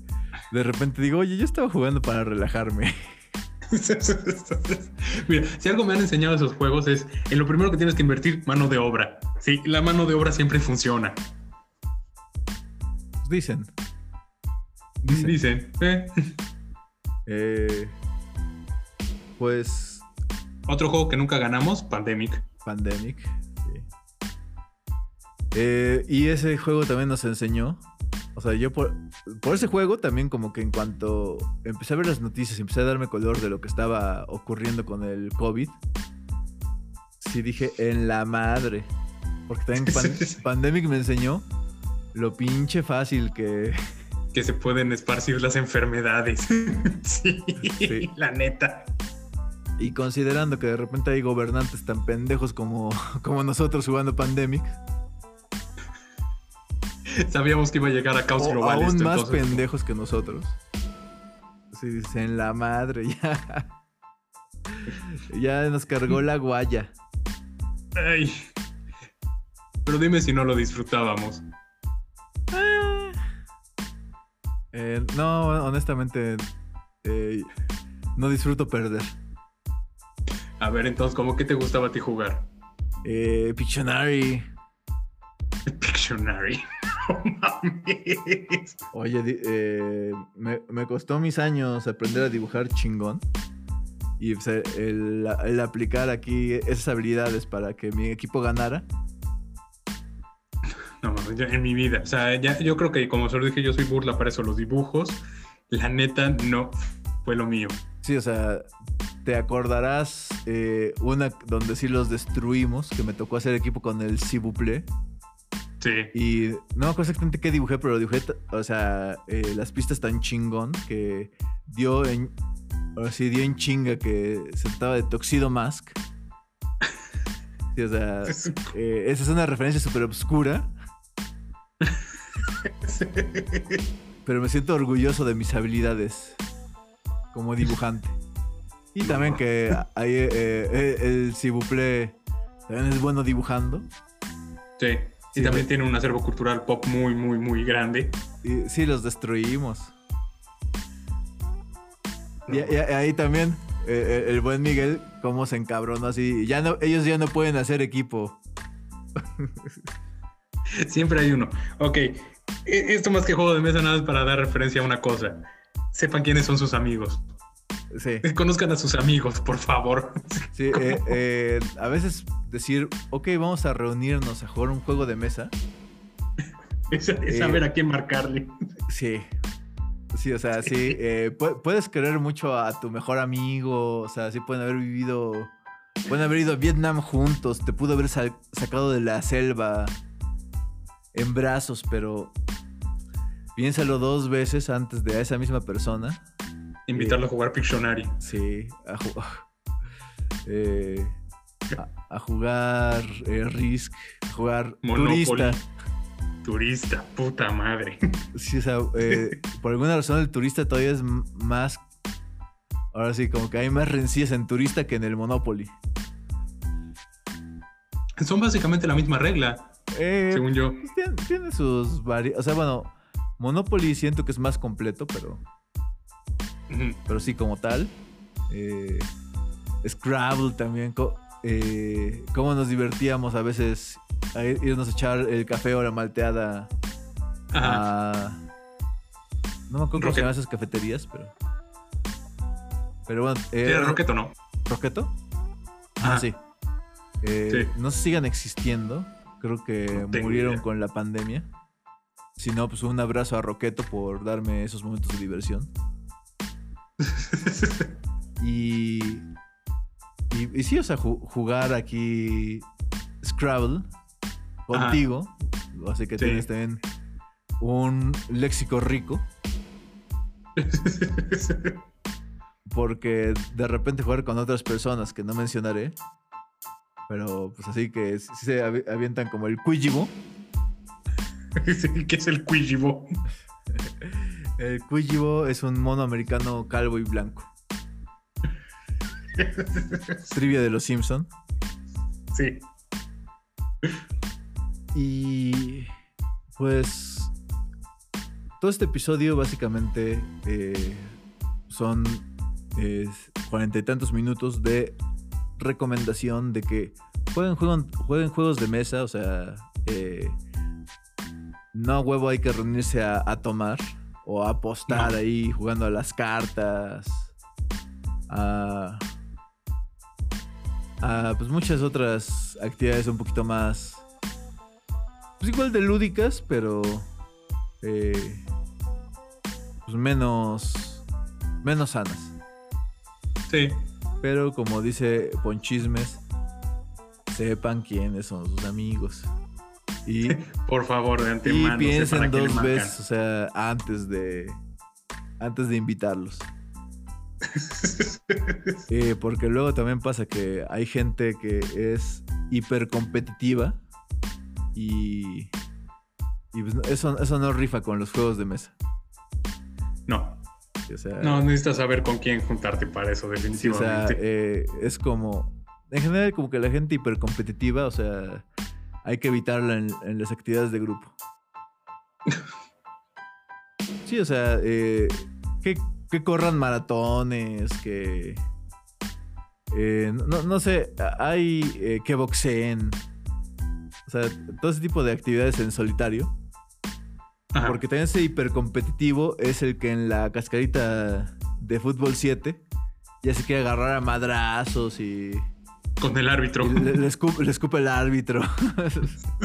de repente digo, oye, yo estaba jugando para relajarme. [LAUGHS] [LAUGHS] Mira, si algo me han enseñado esos juegos es, en lo primero que tienes que invertir, mano de obra. Sí, la mano de obra siempre funciona. Dicen. Dicen. ¿eh? ¿eh? pues. Otro juego que nunca ganamos, Pandemic. Pandemic, sí. Eh, y ese juego también nos enseñó. O sea, yo por, por ese juego también como que en cuanto empecé a ver las noticias, empecé a darme color de lo que estaba ocurriendo con el COVID, sí dije, en la madre. Porque también [LAUGHS] Pandemic me enseñó lo pinche fácil que, [LAUGHS] que se pueden esparcir las enfermedades. [LAUGHS] sí, la neta. Y considerando que de repente hay gobernantes tan pendejos como, como nosotros jugando Pandemic. [LAUGHS] Sabíamos que iba a llegar a caos global. Aún más pendejos que nosotros. Sí, en la madre, ya. [LAUGHS] ya nos cargó la guaya. Ay. Pero dime si no lo disfrutábamos. Eh, no, honestamente, eh, no disfruto perder. A ver, entonces, ¿cómo que te gustaba a ti jugar? Eh, Pictionary. [LAUGHS] Pictionary. [LAUGHS] Oye, eh, me, costó mis años aprender a dibujar chingón. Y pues, el, aplicar aquí esas habilidades para que mi equipo ganara no, en mi vida. O sea, ya, yo creo que como solo dije, yo soy burla para eso, los dibujos. La neta no fue lo mío. Sí, o sea, te acordarás eh, una donde sí los destruimos, que me tocó hacer equipo con el Cibuple. Sí. Y no me acuerdo exactamente qué dibujé, pero dibujé, o sea, eh, las pistas tan chingón que dio en, sí, dio en chinga que se trataba de Toxido Mask. Sí, o sea, [LAUGHS] eh, esa es una referencia súper obscura. Pero me siento orgulloso de mis habilidades como dibujante. Y también que ahí eh, eh, el Cibuple también es bueno dibujando. Sí. Y también tiene un acervo cultural pop muy, muy, muy grande. Y, sí, los destruimos. Y, ahí también eh, el buen Miguel, cómo se encabronó así. Ya no, ellos ya no pueden hacer equipo. [LAUGHS] Siempre hay uno. Ok, e, esto más que juego de mesa nada es para dar referencia a una cosa. Sepan quiénes son sus amigos. Sí. Conozcan a sus amigos, por favor. Sí, eh, eh, a veces decir, ok, vamos a reunirnos a jugar un juego de mesa. es, saber eh, a quién marcarle. Sí. Sí, o sea, sí. puedes querer mucho a tu mejor amigo. O sea, sí pueden haber vivido. Pueden haber ido a Vietnam juntos. Te pudo haber sacado de la selva en brazos, pero piénsalo dos veces antes de a esa misma persona. Invitarlo a jugar Pictionary. Sí, a, [LAUGHS] eh, a, jugar eh, Risk, a jugar Turista. Turista, puta madre. [LAUGHS] Sí, o sea, eh, por alguna razón el turista todavía es más. Ahora sí, como que hay más rencillas en turista que en el Monopoly. Son básicamente la misma regla. Eh, según yo. Pues, tiene, sus varias. O sea, bueno, Monopoly siento que es más completo, pero. Pero sí, como tal. Eh, Scrabble también. Eh, cómo nos divertíamos a veces a irnos a echar el café o la malteada a. No me acuerdo cómo se llaman esas cafeterías, pero. Pero bueno. Eh, ¿Roqueto no? ¿Roqueto? Ah, sí. Eh, sí. No sigan existiendo creo que murieron con la pandemia. Si no, pues un abrazo a Roqueto por darme esos momentos de diversión. [LAUGHS] Y, y, y sí, o sea, ju- jugar aquí Scrabble contigo. Así que Sí. tienes también un léxico rico. [LAUGHS] Porque de repente jugar con otras personas que no mencionaré. Pero pues así que sí se avi- avientan como el Quijibo. [LAUGHS] ¿Qué es el Quijibo? El Quijibo es un mono americano calvo y blanco. Trivia de los Simpson. Sí. Y pues todo este episodio básicamente eh, son eh, cuarenta y tantos minutos de recomendación de que jueguen, jueguen, jueguen juegos de mesa, o sea, eh, no a huevo hay que reunirse a, a tomar o a apostar No. ahí jugando a las cartas, a, a, pues muchas otras actividades un poquito más pues igual de lúdicas, pero eh, pues menos menos sanas. Sí. Pero como dice Ponchismes, sepan quiénes son sus amigos. Y, Por favor, de y antemano. para piensen dos veces, o sea, antes de antes de invitarlos. [LAUGHS] Eh, porque luego también pasa que hay gente que es hiper competitiva y, y pues, eso, eso no rifa con los juegos de mesa. no, O sea, no necesitas saber con quién juntarte para eso, sí, o sea, definitivamente. eh, es como, en general como que la gente hiper competitiva, o sea, hay que evitarla en, en las actividades de grupo. [LAUGHS] Sí, o sea, eh, que, que corran maratones, que... eh, no, no sé, hay eh, que boxeen. O sea, todo ese tipo de actividades en solitario. Ajá. Porque también ese hipercompetitivo es el que en la cascarita de fútbol 7 ya se quiere agarrar a madrazos y, Con el árbitro. le, le escupe, le escupe el árbitro. [LAUGHS]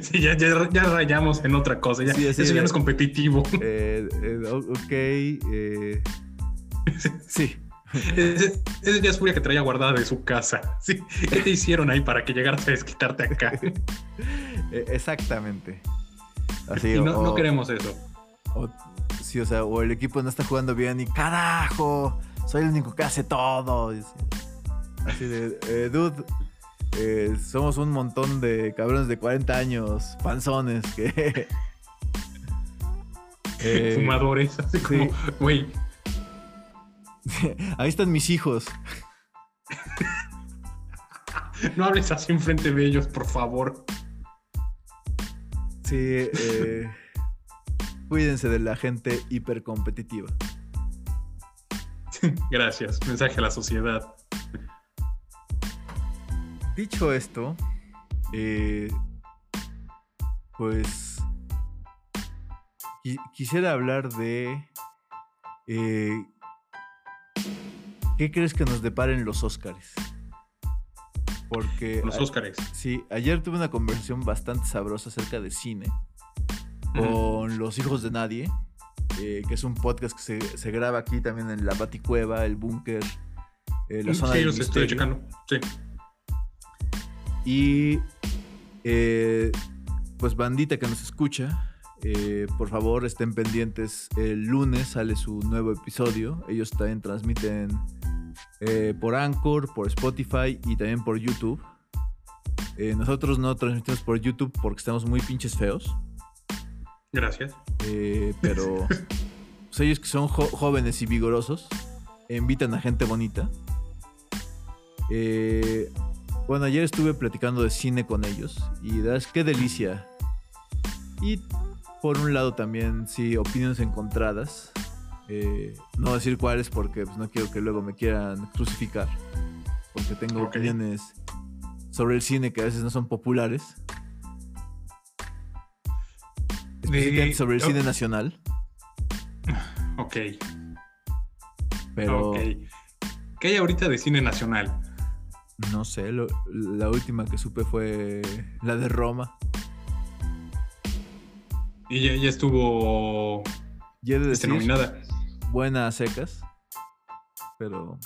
sí, ya, ya, ya rayamos en otra cosa. Ya, Sí, eso ya no es competitivo. Eh, eh, ok. eh, [LAUGHS] sí. Ese, ese ya es furia que traía guardada de su casa. Sí. ¿Qué te hicieron ahí para que llegaras a desquitarte acá? [LAUGHS] eh, exactamente. Así, y no, o, no queremos eso. o- sí, o sea, o el equipo no está jugando bien y carajo, soy el único que hace todo. y así, de, eh, dude, eh, somos un montón de cabrones de 40 años, panzones, que... [LAUGHS] eh, Fumadores. Así como, güey, [LAUGHS] Ahí están mis hijos. no hables así enfrente de ellos, por favor. Sí, eh, cuídense de la gente hipercompetitiva. [LAUGHS] Gracias. Mensaje a la sociedad. Dicho esto, eh, pues qui- quisiera hablar de eh, qué crees que nos deparen los Óscares. Porque Los Óscares. sí, ayer tuve una conversación bastante sabrosa acerca de cine con Los Hijos de Nadie, eh, que es un podcast que se, se graba aquí también en la Baticueva, el búnker, eh, la zona Sí, del los estoy checando. Sí. Y eh, pues bandita que nos escucha, eh, por favor estén pendientes. El lunes sale su nuevo episodio. Ellos también transmiten eh, por Anchor, por Spotify y también por YouTube. Eh, nosotros no transmitimos por YouTube porque estamos muy pinches feos. Gracias. Pero [LAUGHS] pues, ellos que son jóvenes y vigorosos invitan a gente bonita. Eh, bueno, ayer estuve platicando de cine con ellos y es qué delicia. Y por un lado también, sí, opiniones encontradas. Eh, no decir cuáles porque pues, no quiero que luego me quieran crucificar. Porque tengo opiniones sobre el cine que a veces no son populares. Específicamente sobre el cine nacional. Ok. Pero Ok. ¿Qué hay ahorita de cine nacional? No sé, lo- la última que supe fue la de Roma. Y ya, ya estuvo Y he de decir, nominada. buena a secas. Pero.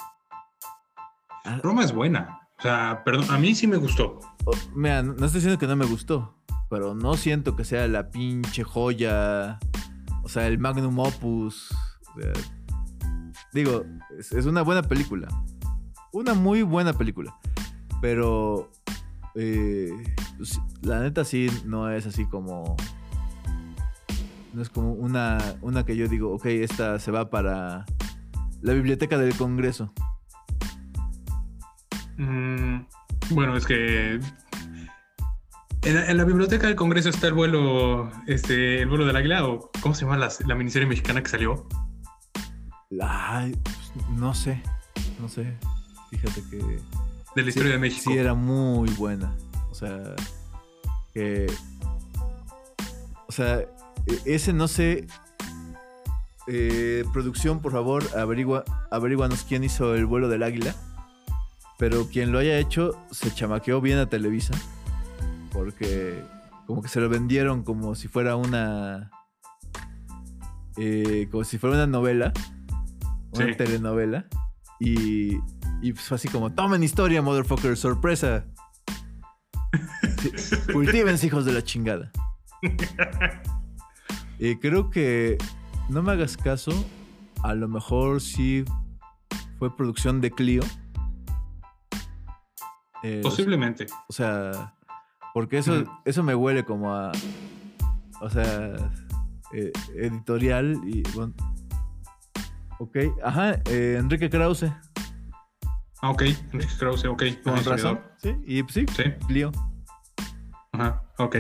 Roma es buena. O sea, perdón, a mí sí me gustó. Oh, mira, no estoy diciendo que no me gustó, pero no siento que sea la pinche joya. O sea, el magnum opus. digo, es, una buena película. Una muy buena película. Pero. Eh, pues, la neta sí no es así como. No es como una, una que yo digo, ok, esta se va para la biblioteca del Congreso. Mm, bueno, es que en, la biblioteca del Congreso está el vuelo, este, el vuelo del águila, o ¿cómo se llama la, miniserie mexicana que salió? Ay, pues, no sé, no sé. Fíjate que. De la historia de México. Sí, era muy buena. O sea, que. O sea, e, ese no sé. Eh, producción, por favor, averigua, averiguanos quién hizo el vuelo del águila. Pero quien lo haya hecho se chamaqueó bien a Televisa. Porque como que se lo vendieron como si fuera una. Eh, como si fuera una novela. Una telenovela. Y, y fue así como: Tomen historia, motherfucker, sorpresa. Cultívense, hijos de la chingada. Y [LAUGHS] creo que. No me hagas caso. A lo mejor sí fue producción de Clio. Eh, Posiblemente. O sea, porque eso, eso me huele como a. O sea, eh, editorial y. Bueno, ok, ajá, eh, Enrique Krause. Ah, ok, Enrique Krause, ok. Con razón. Sí, y pues sí, sí. Lío. Ajá, ok.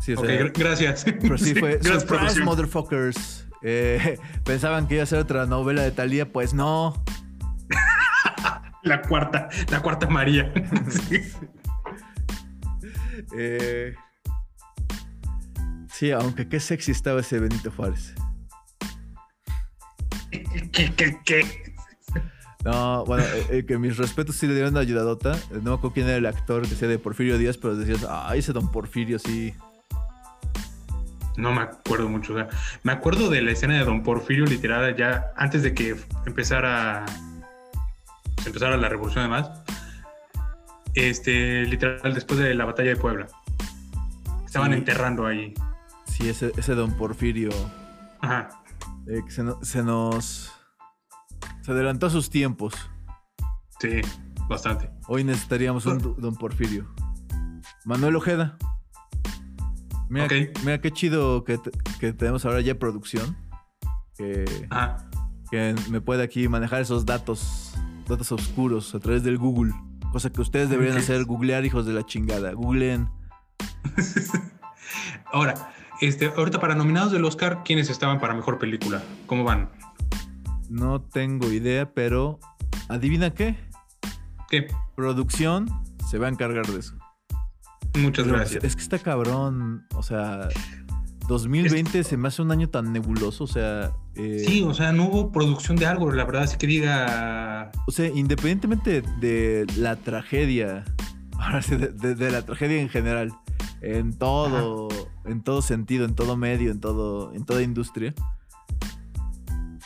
Sí, o sea, gracias. Pero sí, [LAUGHS] fue. Surprise, motherfuckers. [LAUGHS] pensaban que iba a ser otra novela de Talía, pues no [LAUGHS] la cuarta, la cuarta María. Eh, sí. aunque qué sexy estaba ese Benito Juárez. ¿Qué, qué, qué? No, bueno, eh, eh, que mis respetos sí le dieron una ayudadota. No me acuerdo quién era el actor que sea de Porfirio Díaz, pero decías, ay, ese don Porfirio sí. No me acuerdo mucho. O sea, me acuerdo de la escena de don Porfirio, literal, ya antes de que empezara empezara la revolución además, este, literal después de la batalla de Puebla. Estaban enterrando ahí. Sí, ese, ese don Porfirio. Ajá. Eh, se, se, nos... Se adelantó a sus tiempos. Sí, bastante. Hoy necesitaríamos un don Porfirio. Manuel Ojeda. Mira, mira qué chido que, que, tenemos ahora ya producción. Que, que me puede aquí manejar esos datos datos oscuros a través del Google. Cosa que ustedes deberían hacer, googlear hijos de la chingada. Googleen. [LAUGHS] Ahora, este, ahorita para nominados del Oscar, ¿quiénes estaban para mejor película? ¿Cómo van? No tengo idea, pero ¿adivina qué? ¿Qué? Producción se va a encargar de eso. Muchas gracias. Es que está cabrón, o sea, 2020 se me hace un año tan nebuloso, o sea... Eh, sí, o sea, no hubo producción de algo, la verdad, así que diga... O sea, independientemente de la tragedia, [LAUGHS] ahora sí, de, la tragedia en general, en todo, en todo sentido, en todo medio, en todo, en toda industria,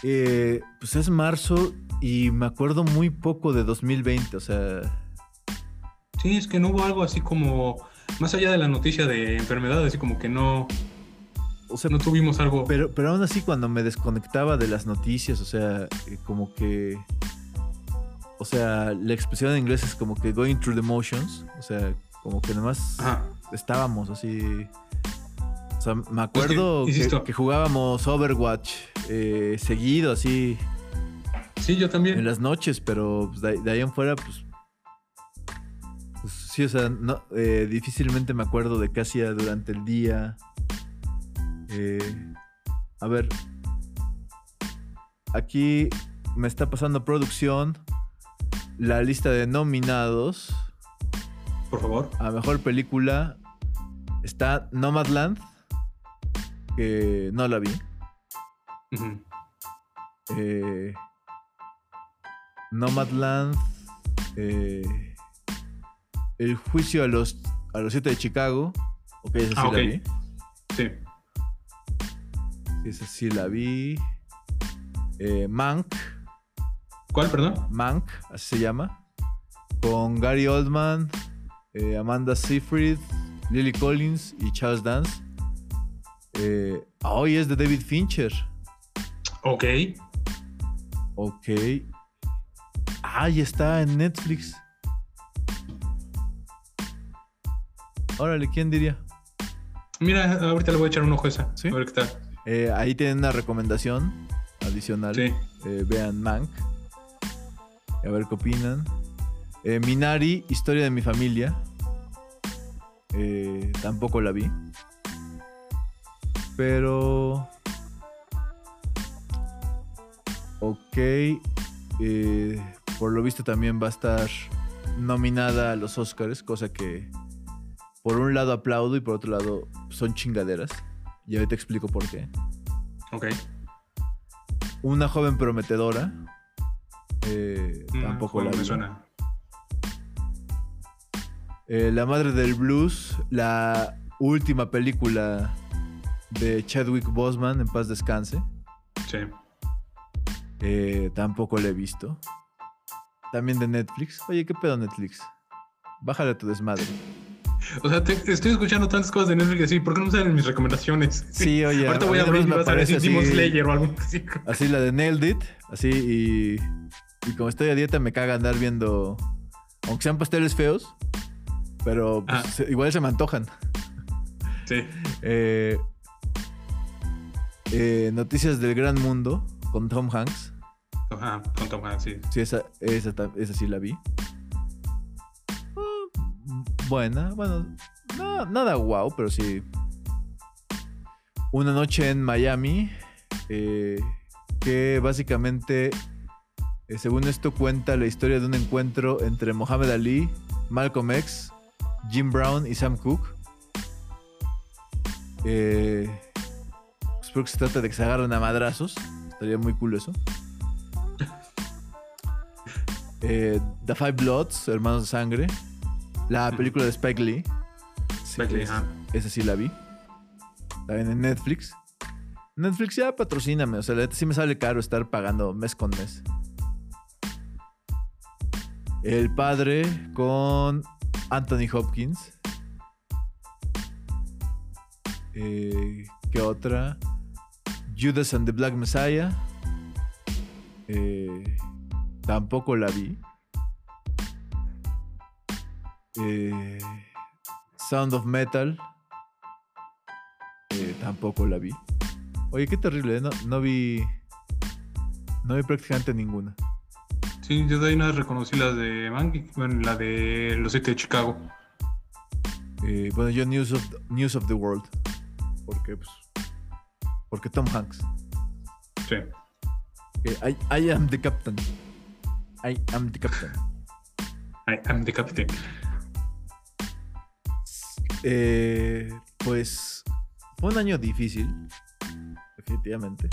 eh, pues es marzo y me acuerdo muy poco de 2020, o sea... Sí, es que no hubo algo así como, más allá de la noticia de enfermedades, así como que no o sea, no tuvimos algo. Pero, pero aún así, cuando me desconectaba de las noticias, o sea, eh, como que. O sea, la expresión en inglés es como que going through the motions. O sea, como que nomás estábamos así. O sea, me acuerdo que, jugábamos Overwatch eh, seguido, así. Sí, yo también. En las noches, pero pues, de, ahí en fuera, pues, pues. sí, o sea, no, eh, difícilmente me acuerdo de qué hacía durante el día. Eh, a ver. Aquí me está pasando producción la lista de nominados. Por favor. A mejor película está Nomadland, que no la vi. Eh, Nomadland, eh, El juicio a los, a los siete de Chicago. Ok, esa sí ah, la vi. Sí. Esa sí la vi. Eh, Mank. ¿Cuál, perdón? Mank, así se llama. Con Gary Oldman, eh, Amanda Seyfried, Lily Collins y Charles Dance. Eh, hoy es de David Fincher. Ok. Ok. Ahí está en Netflix. Órale, ¿quién diría? Mira, ahorita le voy a echar un ojo a esa. ¿Sí? A ver qué tal. Eh, ahí tienen una recomendación adicional. Sí. Eh, vean Mank. A ver qué opinan. Eh, Minari, Historia de mi familia. Eh, tampoco la vi. Pero... Ok. eh, por lo visto también va a estar nominada a los Oscars, cosa que por un lado aplaudo y por otro lado son chingaderas. Y ahorita explico por qué. Ok. Una joven prometedora. eh, Mm, tampoco la me suena. Eh, la madre del blues, la última película de Chadwick Boseman, en paz descanse. Sí. Eh, tampoco la he visto. También de Netflix. Oye, ¿qué pedo Netflix? Bájale a tu desmadre. O sea, te, estoy escuchando tantas cosas de Netflix así. ¿Por qué no salen mis recomendaciones? Sí, [LAUGHS] oye. Ahorita voy a abrir y vas a ver si Demon Slayer o algo así. Así la de Nailed It. Así y. Y como estoy a dieta, me caga andar viendo. Aunque sean pasteles feos. Pero pues, Ah. igual se me antojan. Sí. Eh, eh, Noticias del Gran Mundo con Tom Hanks. Ajá, con Tom Hanks, sí. Sí, esa, esa, esa sí la vi. Ah, buena, bueno, no- nada guau, pero sí. Una noche en Miami, eh, que básicamente, eh, según esto, cuenta la historia de un encuentro entre Mohamed Ali, Malcolm X, Jim Brown y Sam Cooke. Eh, espero que se trate de que se agarren a madrazos. Estaría muy cool eso. Eh, The Five Bloods, Hermanos de Sangre. La película de Spike Lee. Sí, Spike Lee, es- esa sí la vi. También en Netflix. Netflix ya patrocíname. O sea, la neta sí me sale caro estar pagando mes con mes. El padre con Anthony Hopkins. Eh, ¿Qué otra? Judas and the Black Messiah. Eh, tampoco la vi. Eh, Sound of Metal. Eh, tampoco la vi. Oye, qué terrible, ¿eh? no, no vi. No vi prácticamente ninguna. Sí, yo de ahí no reconocí las de Mank, bueno, la de Los Siete de Chicago. Eh, bueno, yo News of, News of the World. Porque, pues. Porque Tom Hanks. Sí. Eh, I, I am the captain. I am the captain. I am the captain. Eh, pues fue un año difícil, definitivamente.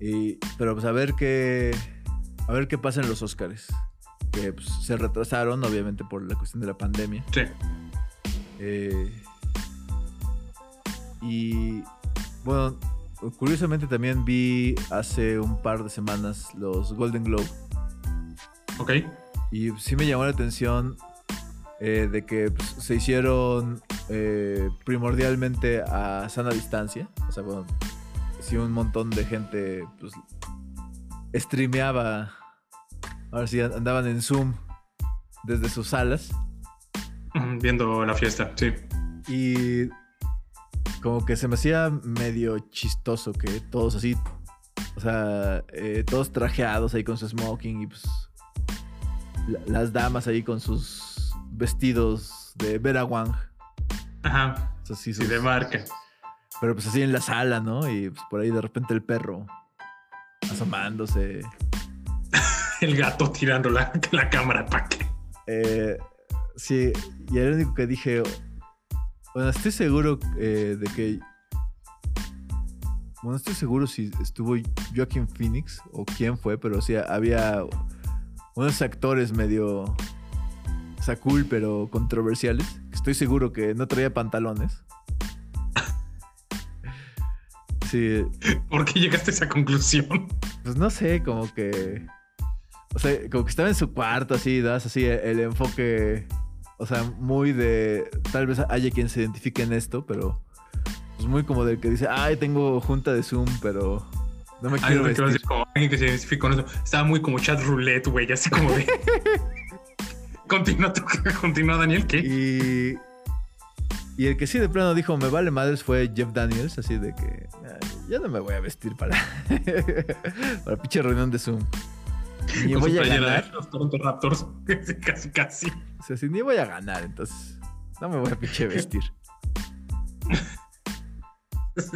Y- pero pues a ver qué a ver qué pasa en los Oscars, que pues, se retrasaron obviamente por la cuestión de la pandemia. Sí. Eh, y bueno, curiosamente también vi hace un par de semanas los Golden Globe. Ok. Y sí me llamó la atención eh, de que pues, se hicieron eh, primordialmente a sana distancia. O sea, bueno, sí un montón de gente pues streameaba. Ahora sí andaban en Zoom desde sus salas. Viendo la fiesta, sí. Y como que se me hacía medio chistoso que todos así, o sea, eh, todos trajeados ahí con su smoking y pues la- las damas ahí con sus vestidos de Vera Wang. Ajá. o sea, sí, Sí, sus- de marca. pero pues así en la sala, ¿no? Y pues por ahí de repente el perro asomándose. [LAUGHS] El gato tirando la, la cámara para que. Eh, sí, y era lo único que dije. Bueno, estoy seguro eh, de que. Bueno, estoy seguro si estuvo Joaquin Phoenix o quién fue, pero sí había unos actores medio. O sea, cool, pero controversiales. Estoy seguro que no traía pantalones. [LAUGHS] Sí, ¿Por qué llegaste a esa conclusión? pues no sé, como que. O sea, como que estaba en su cuarto, así, das así el, enfoque. O sea, muy de. Tal vez haya quien se identifique en esto, pero. Pues muy como del que dice, ay, tengo junta de Zoom, pero. No me quiero vestir. Decir, como alguien que se identifica con eso. Estaba muy como chat roulette, güey, así como de. [LAUGHS] continúa, continúa, Daniel, ¿qué? Y. Y el que sí de plano dijo, me vale madres, fue Jeff Daniels, así de que ya no me voy a vestir para, [LAUGHS] para pinche reunión de Zoom. [LAUGHS] Ni voy a ganar. Los Toronto Raptors, [LAUGHS] casi, casi. O sea, si ni voy a ganar, entonces no me voy a pinche vestir. [LAUGHS]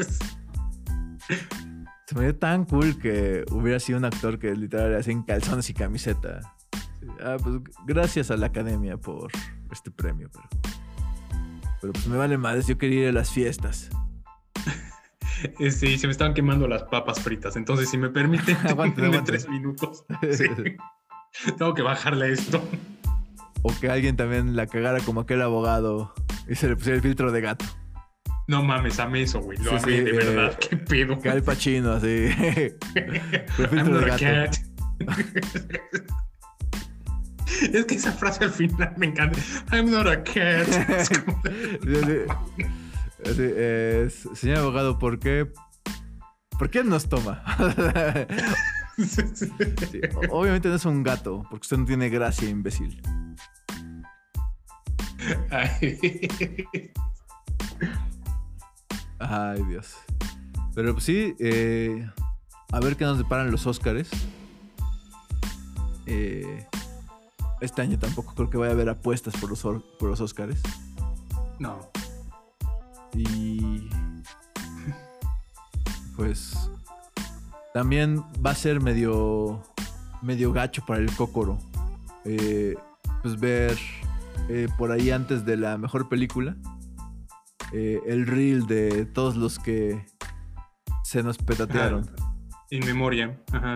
Se me dio tan cool que hubiera sido un actor que literal hacía en calzones y camiseta. Ah, pues gracias a la academia por este premio, pero. Pero pues me vale madres, yo quería ir a las fiestas. Este, y se me estaban quemando las papas fritas. Entonces, si me permiten, [LAUGHS] aguante, tres minutos. [LAUGHS] Tengo que bajarle esto. O que alguien también la cagara como aquel abogado y se le pusiera el filtro de gato. No mames, amé eso, güey. Lo amé, de verdad. [LAUGHS] Qué pedo. Que al Pacino, así. el filtro de gato. Es que esa frase al final me encanta. I'm not a cat. Señor abogado, ¿por qué? ¿Por qué nos toma? [LAUGHS] obviamente no es un gato, porque usted no tiene gracia, imbécil. Ay, Dios. Pero pues sí, eh, a ver qué nos deparan los Óscares. Eh, este año tampoco creo que vaya a haber apuestas por los, por los Oscars. No. Y. Pues. También va a ser medio. medio gacho para el Cocoro. Eh, pues ver eh, por ahí antes de la mejor película. Eh, el reel de todos los que se nos petatearon. In Memoriam.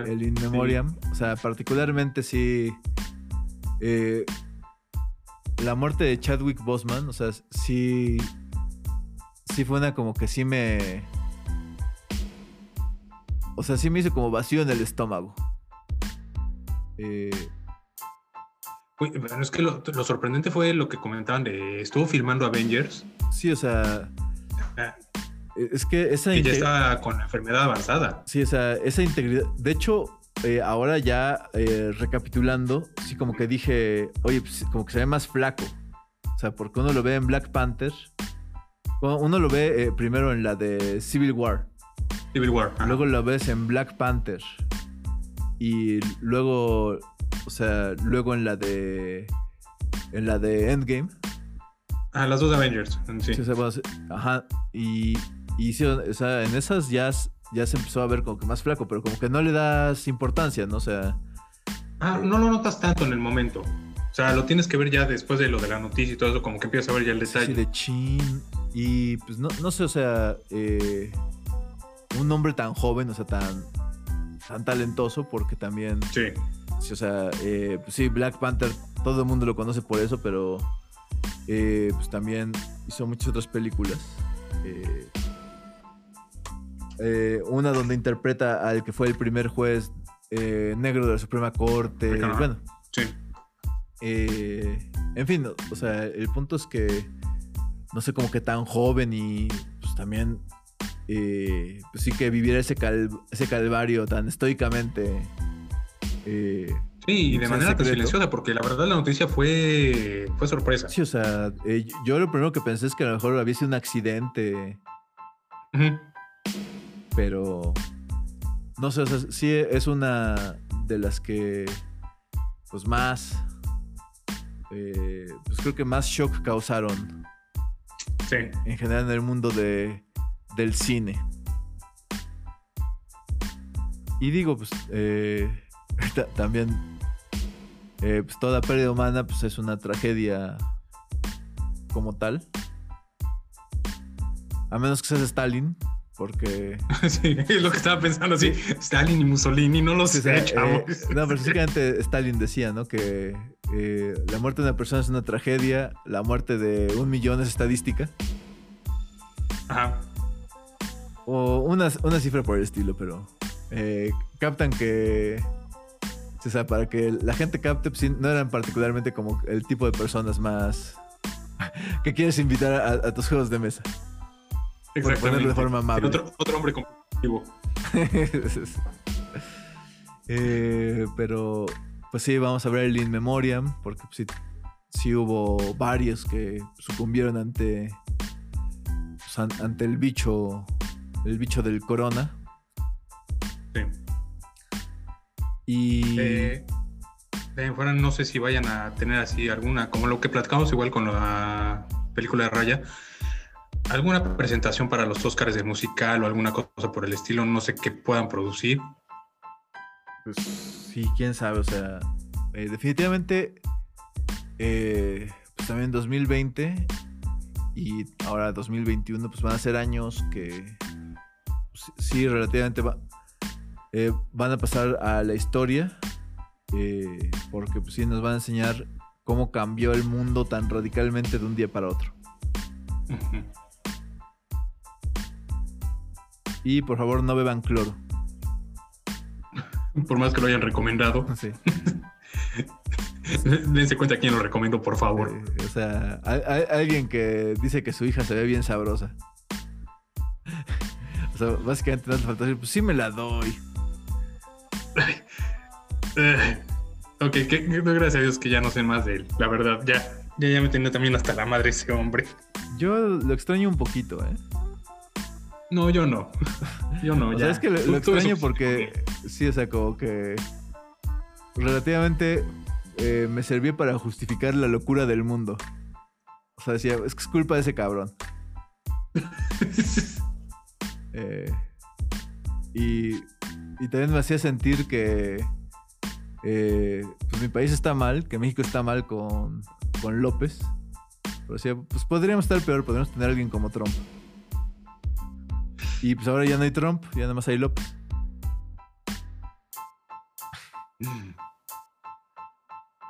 El In Memoriam. O sea, particularmente sí. Eh, la muerte de Chadwick Boseman, o sea, sí. Sí fue una como que sí me. O sea, sí me hizo como vacío en el estómago. Eh, es que lo, sorprendente fue lo que comentaban de. Estuvo filmando Avengers. Sí, o sea. Ah. es que esa. Que ya está con la enfermedad avanzada. Sí, o sea, esa integridad. De hecho, eh, ahora ya eh, recapitulando, sí como que dije, oye, pues, como que se ve más flaco. O sea, porque uno lo ve en Black Panther. Uno lo ve eh, primero en la de Civil War. Civil War. Luego lo ves en Black Panther. Y luego, o sea, luego en la de... En la de Endgame. Ah, las dos Avengers. Sí. sí ajá. Y, y sí, o sea, en esas ya ya se empezó a ver como que más flaco, pero como que no le das importancia, ¿no? O sea. Ah, no lo notas tanto en el momento. O sea, lo tienes que ver ya después de lo de la noticia y todo eso, como que empiezas a ver ya el detalle. Sí, de chin. Y pues no, no sé, o sea, eh, un hombre tan joven, o sea, tan, tan talentoso, porque también. Sí. sí o sea, eh, pues sí, Black Panther, todo el mundo lo conoce por eso, pero eh, pues también hizo muchas otras películas. Una donde interpreta al que fue el primer juez eh, negro de la Suprema Corte. Bueno. Sí. Eh, en fin, o sea, el punto es que no sé, como que tan joven y pues también pues sí que viviera ese, ese calvario tan estoicamente. sí, y de manera tan silenciosa, porque la verdad la noticia fue, fue sorpresa. Sí, o sea, yo lo primero que pensé es que a lo mejor había sido un accidente pero no sé, o sea, sí es una de las que pues más eh, pues creo que más shock causaron sí. en general en el mundo de, del cine y digo pues eh, [LAUGHS] también eh, pues toda pérdida humana pues es una tragedia como tal a menos que seas Stalin porque. [LAUGHS] sí, es lo que estaba pensando, sí. Stalin y Mussolini, no los sé, eh, no, pero [LAUGHS] básicamente Stalin decía, ¿no? Que eh, la muerte de una persona es una tragedia, la muerte de un millón es estadística. Ajá. O una, una cifra por el estilo, pero. Eh, captan que. O sea, para que la gente capte, pues, no eran particularmente como el tipo de personas más [LAUGHS] que quieres invitar a, a tus juegos de mesa. Por ponerlo de forma amable. Otro, otro hombre competitivo. [LAUGHS] Eh, pero, pues sí, vamos a ver el In Memoriam, porque pues, sí, sí hubo varios que sucumbieron ante, pues, an- ante el bicho, el bicho del corona. Sí. Y Eh, de ahí en fuera no sé si vayan a tener así alguna, como lo que platicamos igual con la película de Raya, alguna presentación para los Oscars de musical o alguna cosa por el estilo, no sé qué puedan producir. Pues sí, quién sabe, o sea, eh, definitivamente, eh, pues también 2020 y ahora 2021, pues van a ser años que pues, sí, relativamente va- eh, van a pasar a la historia, porque pues sí nos van a enseñar cómo cambió el mundo tan radicalmente de un día para otro. Y por favor no beban cloro. Por más que lo hayan recomendado, Sí. [LAUGHS] dense cuenta quién lo recomiendo, por favor. O sea, alguien que dice que su hija se ve bien sabrosa. o sea, básicamente no te falta decir, pues sí me la doy. [LAUGHS] Ok, que, que- gracias a Dios que ya no sé más de él, la verdad, ya, ya, ya me tenía también hasta la madre ese hombre. Yo lo extraño un poquito, ¿eh? No, yo no. [LAUGHS] Yo no, o ya. sea, es que lo, extraño porque sí, o sea, como que relativamente eh, me servía para justificar la locura del mundo. O sea, decía, es que es culpa de ese cabrón. [LAUGHS] Eh, y, y también me hacía sentir que eh, pues mi país está mal, que México está mal con, con López. Pero decía, pues podríamos estar peor, podríamos tener a alguien como Trump. Y pues ahora ya no hay Trump, ya nada más hay López.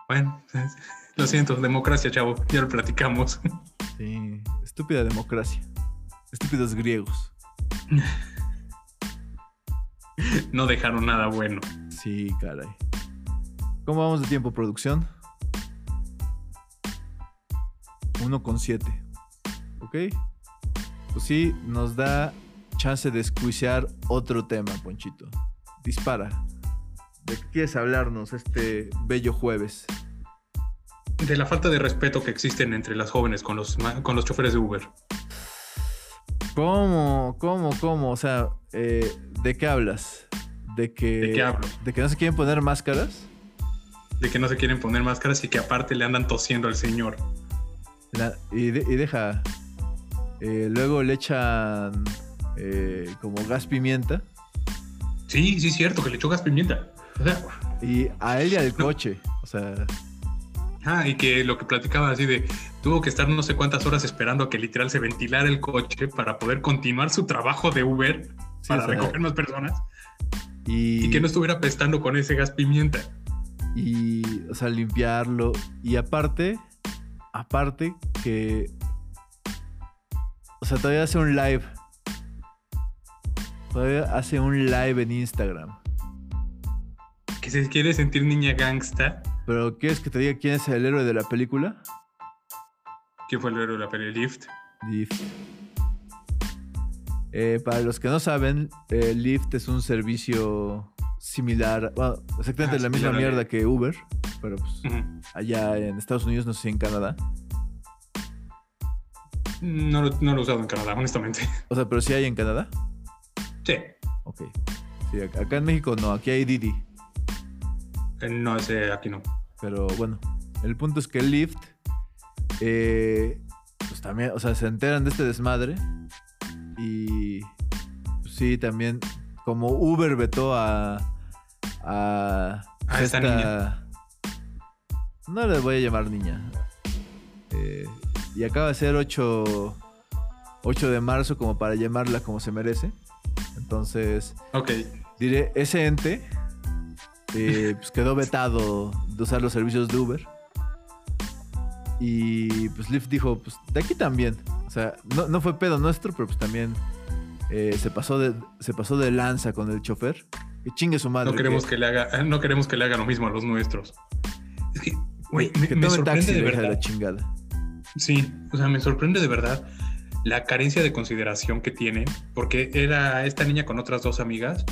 Bueno, lo siento, democracia, chavo, ya lo platicamos. Sí, estúpida democracia. Estúpidos griegos. No dejaron nada bueno. Sí, caray. ¿Cómo vamos de tiempo, producción? 1,7. ¿Ok? Pues sí, nos da chance de escuiciar otro tema, Ponchito. Dispara. ¿De qué quieres hablarnos este bello jueves? De la falta de respeto que existen entre las jóvenes con los, con los choferes de Uber. ¿Cómo? ¿Cómo? ¿Cómo? O sea, eh, ¿de qué hablas? ¿De que, ¿De qué hablo? ¿De que no se quieren poner máscaras? De que no se quieren poner máscaras y que aparte le andan tosiendo al señor. La- y, de- y deja. eh, luego le echan eh, como gas pimienta. Sí, sí, es cierto, que le echó gas pimienta. O sea, Y a él y al No. coche. O sea, ah, y que lo que platicaba así de tuvo que estar no sé cuántas horas esperando a que literal se ventilara el coche para poder continuar su trabajo de Uber sí, para o sea, recoger más personas y, y que no estuviera apestando con ese gas pimienta. y, o sea, limpiarlo. Y aparte, aparte que. O sea, todavía hace un live. Todavía hace un live en Instagram. Que se quiere sentir niña gangsta. Pero ¿quieres que te diga quién es el héroe de la película? que fue el héroe de la peli Lift? Lyft. Eh, para los que no saben, eh, Lyft es un servicio similar, bueno, exactamente Ah, la misma mierda que Uber, pero pues allá en Estados Unidos, no sé si en Canadá. no, no lo he usado en Canadá, honestamente. O sea, pero sí hay en Canadá. Sí. Ok. Sí, ac- acá en México no, aquí hay Didi. Eh, No, ese aquí no. Pero bueno, el punto es que Lyft, eh, pues también, o sea, se enteran de este desmadre. Y pues, sí, también, como Uber vetó a. a. A esta niña. No le voy a llamar niña. Eh, y acaba de ser 8, 8 de marzo, como para llamarla como se merece. Entonces, Ok. diré, ese ente eh, pues quedó vetado de usar los servicios de Uber. Y pues Lyft dijo, pues de aquí también. O sea, no, no fue pedo nuestro, pero pues también eh, se, pasó de, se pasó de lanza con el chofer. Que chingue su madre. No queremos que, que, le haga, no queremos que le haga lo mismo a los nuestros. Es que, güey, me, me sorprende taxi de y verdad. la chingada. Sí, o sea, me sorprende de verdad la carencia de consideración que tiene, porque era esta niña con otras dos amigas,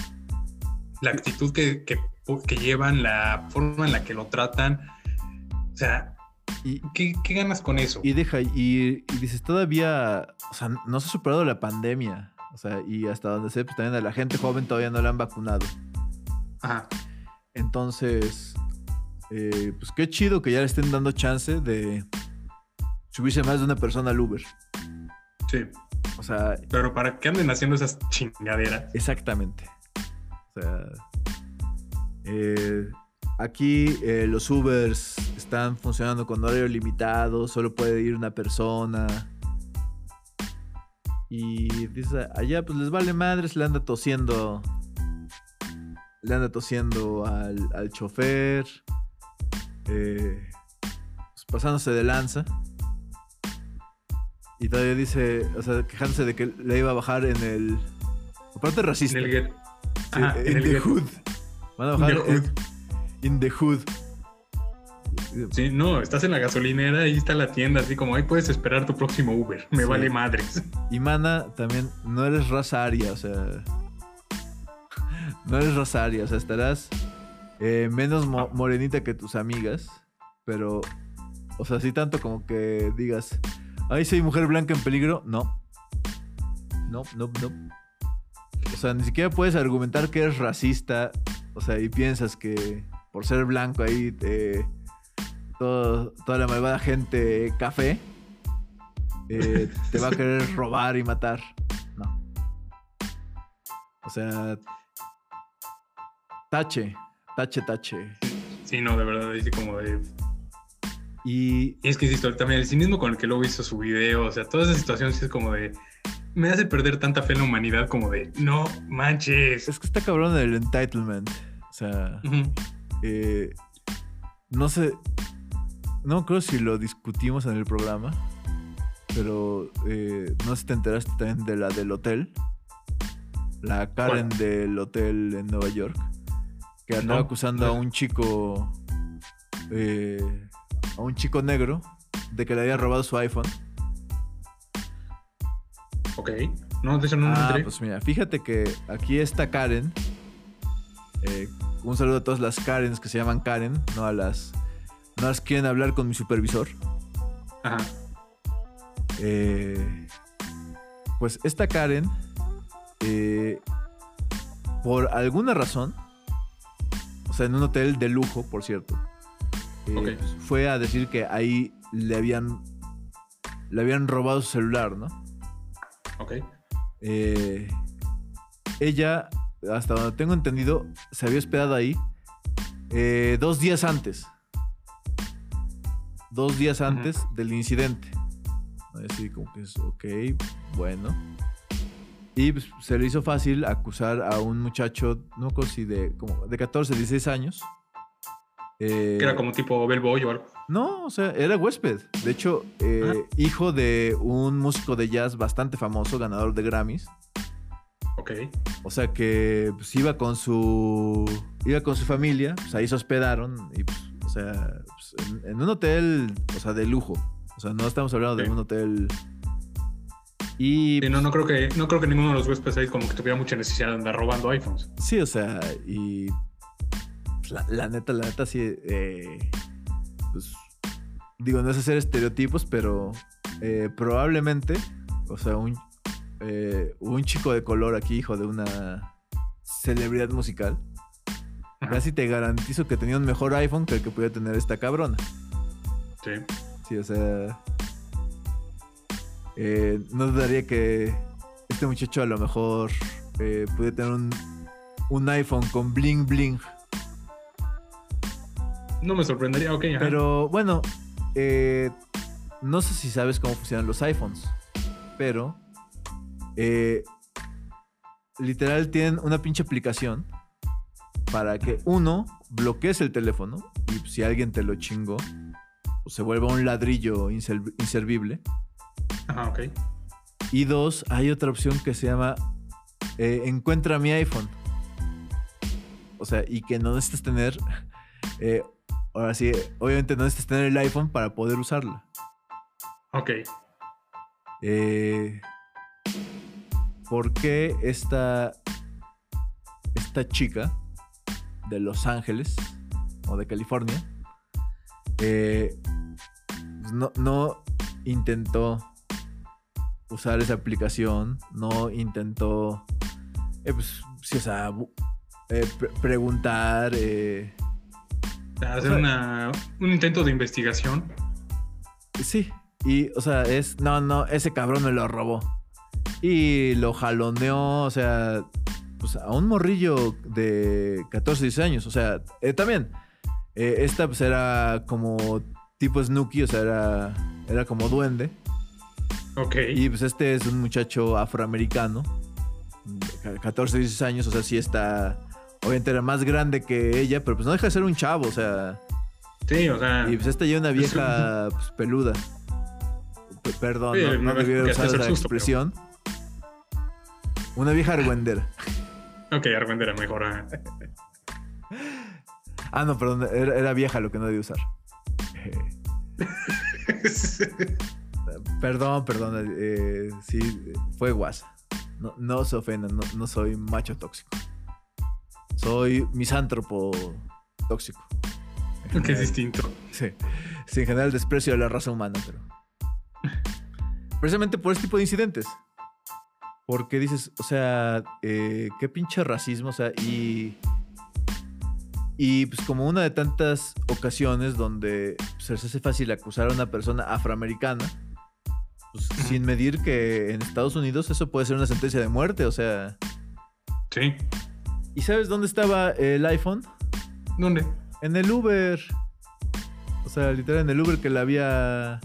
la actitud que, que, que llevan, la forma en la que lo tratan. O sea, Y, ¿qué, qué ganas con eso? y deja, y, y dices, todavía, o sea, no se ha superado la pandemia. O sea, y hasta donde sé, pues también a la gente joven todavía no la han vacunado. Ajá, Entonces, eh, pues qué chido que ya le estén dando chance de subirse más de una persona al Uber. Sí. O sea, Pero para que anden haciendo esas chingaderas. exactamente. O sea, eh, aquí eh, los Ubers están funcionando con horario limitado, solo puede ir una persona. Y dice, allá pues les vale madres, le anda tosiendo. Le anda tosiendo al, al chofer. eh, pues, pasándose de lanza. Y todavía dice, o sea, quejándose de que le iba a bajar en el. Aparte En racista. el get- Ajá, in en el the get- hood. Van a In bajar the hood. en- in the hood. Sí, no, estás en la gasolinera, ahí está la tienda, así como ahí puedes esperar tu próximo Uber. Me Sí. vale madres. [LAUGHS] Y mana, también no eres raza aria, o sea. [LAUGHS] No eres raza aria, o sea, estarás eh, menos mo- morenita que tus amigas, pero. O sea, sí tanto como que digas, ay, soy mujer blanca en peligro. No. No, no, no. O sea, ni siquiera puedes argumentar que eres racista, o sea, y piensas que por ser blanco ahí te- todo- toda la malvada gente café eh, [LAUGHS] te va a querer robar y matar. No. O sea, tache, tache, tache. Sí, no, de verdad, así como de. Y es que insisto, también el cinismo con el que luego hizo su video, o sea, toda esa situación sí es como de. Me hace perder tanta fe en la humanidad como de. No manches. es que está cabrón el entitlement. O sea, eh, no sé, no creo si lo discutimos en el programa, pero eh, no sé si te enteraste también de la del hotel. La Karen ¿Cuál? del hotel en Nueva York, que andaba No, acusando no. a un chico, eh, a un chico negro, de que le había robado su iPhone. Ok. No, de eso no Ah, pues mira, fíjate que aquí está Karen. Eh, un saludo a todas las Karens que se llaman Karen, no a las, no las quieren hablar con mi supervisor. Ajá. Eh, pues esta Karen, eh, por alguna razón, o sea, en un hotel de lujo, por cierto, eh, fue a decir que ahí le habían, le habían robado su celular, ¿no? Ok. Eh, ella, hasta donde tengo entendido, se había hospedado ahí eh, dos días antes. Dos días antes del incidente. Así como que es, ok, bueno. Y pues, se le hizo fácil acusar a un muchacho, no sé si de, como de 14, 16 años. Eh, Que era como tipo Bellboy o algo. no, o sea, era huésped. De hecho, eh, hijo de un músico de jazz bastante famoso, ganador de Grammys. Ok. O sea que pues, iba con su iba con su familia, pues ahí se hospedaron y pues, o sea, pues, en, en un hotel, o sea, de lujo. O sea, no estamos hablando de un hotel y Sí, no, no creo que, no creo que ninguno de los huéspedes ahí como que tuviera mucha necesidad de andar robando iPhones. sí, o sea, y pues, la, la neta, la neta sí eh, pues digo, no es hacer estereotipos, pero eh, probablemente, o sea, un eh, un chico de color aquí, hijo de una celebridad musical. Casi te garantizo que tenía un mejor iPhone que el que podía tener esta cabrona. Sí. Sí, o sea. eh, no dudaría que este muchacho a lo mejor eh, puede tener un, un iPhone con bling bling. No me sorprendería, ok. ajá. Pero bueno, eh, no sé si sabes cómo funcionan los iPhones. Pero eh, literal tienen una pinche aplicación para que uno bloquees el teléfono y si alguien te lo chingó, pues se vuelva un ladrillo inservible. Ajá, ok. Y dos, hay otra opción que se llama eh, Encuentra mi iPhone. sea, y que no necesitas tener, [LAUGHS] eh, ahora sí, obviamente no necesitas tener el iPhone para poder usarla. Ok. Eh, ¿Por qué esta, esta chica de Los Ángeles o de California eh, pues no, no intentó usar esa aplicación, no intentó, eh, pues, sí, o sea, eh, pre- preguntar, eh, Hacer O sea- una- un intento de investigación. sí, y, o sea, es, no, no, ese cabrón me lo robó. Y lo jaloneó, o sea, pues a un morrillo de 14, 16 años, o sea, eh, también, eh, esta pues era como tipo Snooki, o sea, era, era como duende. Ok. Y pues este es un muchacho afroamericano, de 14, 16 años, o sea, sí está, obviamente era más grande que ella, pero pues no deja de ser un chavo, o sea, Sí, o sea. y pues esta ya una vieja pues, peluda. P- perdón, Sí, no, no usado es esa expresión. Una vieja argüendera. Ok, Argüendera mejor. ah. Ah, no, perdón, era, era vieja lo que no debí usar. [LAUGHS] Perdón, perdón, eh, sí, fue guasa. No, no se ofendan, no, no soy macho tóxico. Soy misántropo tóxico. Que es distinto. Sí. Sí, en general desprecio de la raza humana, pero. [LAUGHS] Precisamente por este tipo de incidentes. Porque dices, o sea, eh, qué pinche racismo, o sea, y. Y pues como una de tantas ocasiones donde se les hace fácil acusar a una persona afroamericana, pues, sin medir que en Estados Unidos eso puede ser una sentencia de muerte, o sea. Sí. ¿Y sabes dónde estaba el iPhone? ¿Dónde? En el Uber. O sea, literal en el Uber que la había.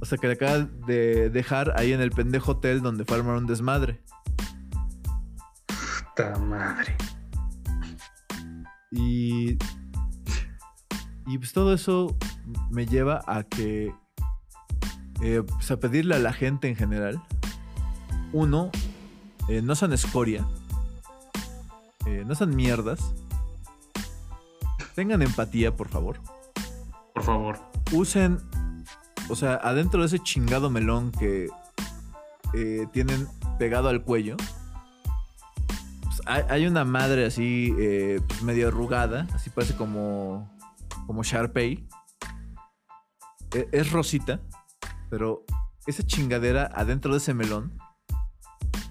O sea, que le acaba de dejar ahí en el pendejo hotel donde fue a armar un desmadre. Puta madre. Y. Y pues todo eso me lleva a que. eh, pues a pedirle a la gente en general. Uno, eh, no sean escoria. Eh, no sean mierdas. Tengan empatía, por favor. Por favor. usen, o sea, adentro de ese chingado melón que eh, tienen pegado al cuello, pues, hay, hay una madre así, eh, pues, medio arrugada, así parece como, como Sharpay. E- es rosita, pero esa chingadera adentro de ese melón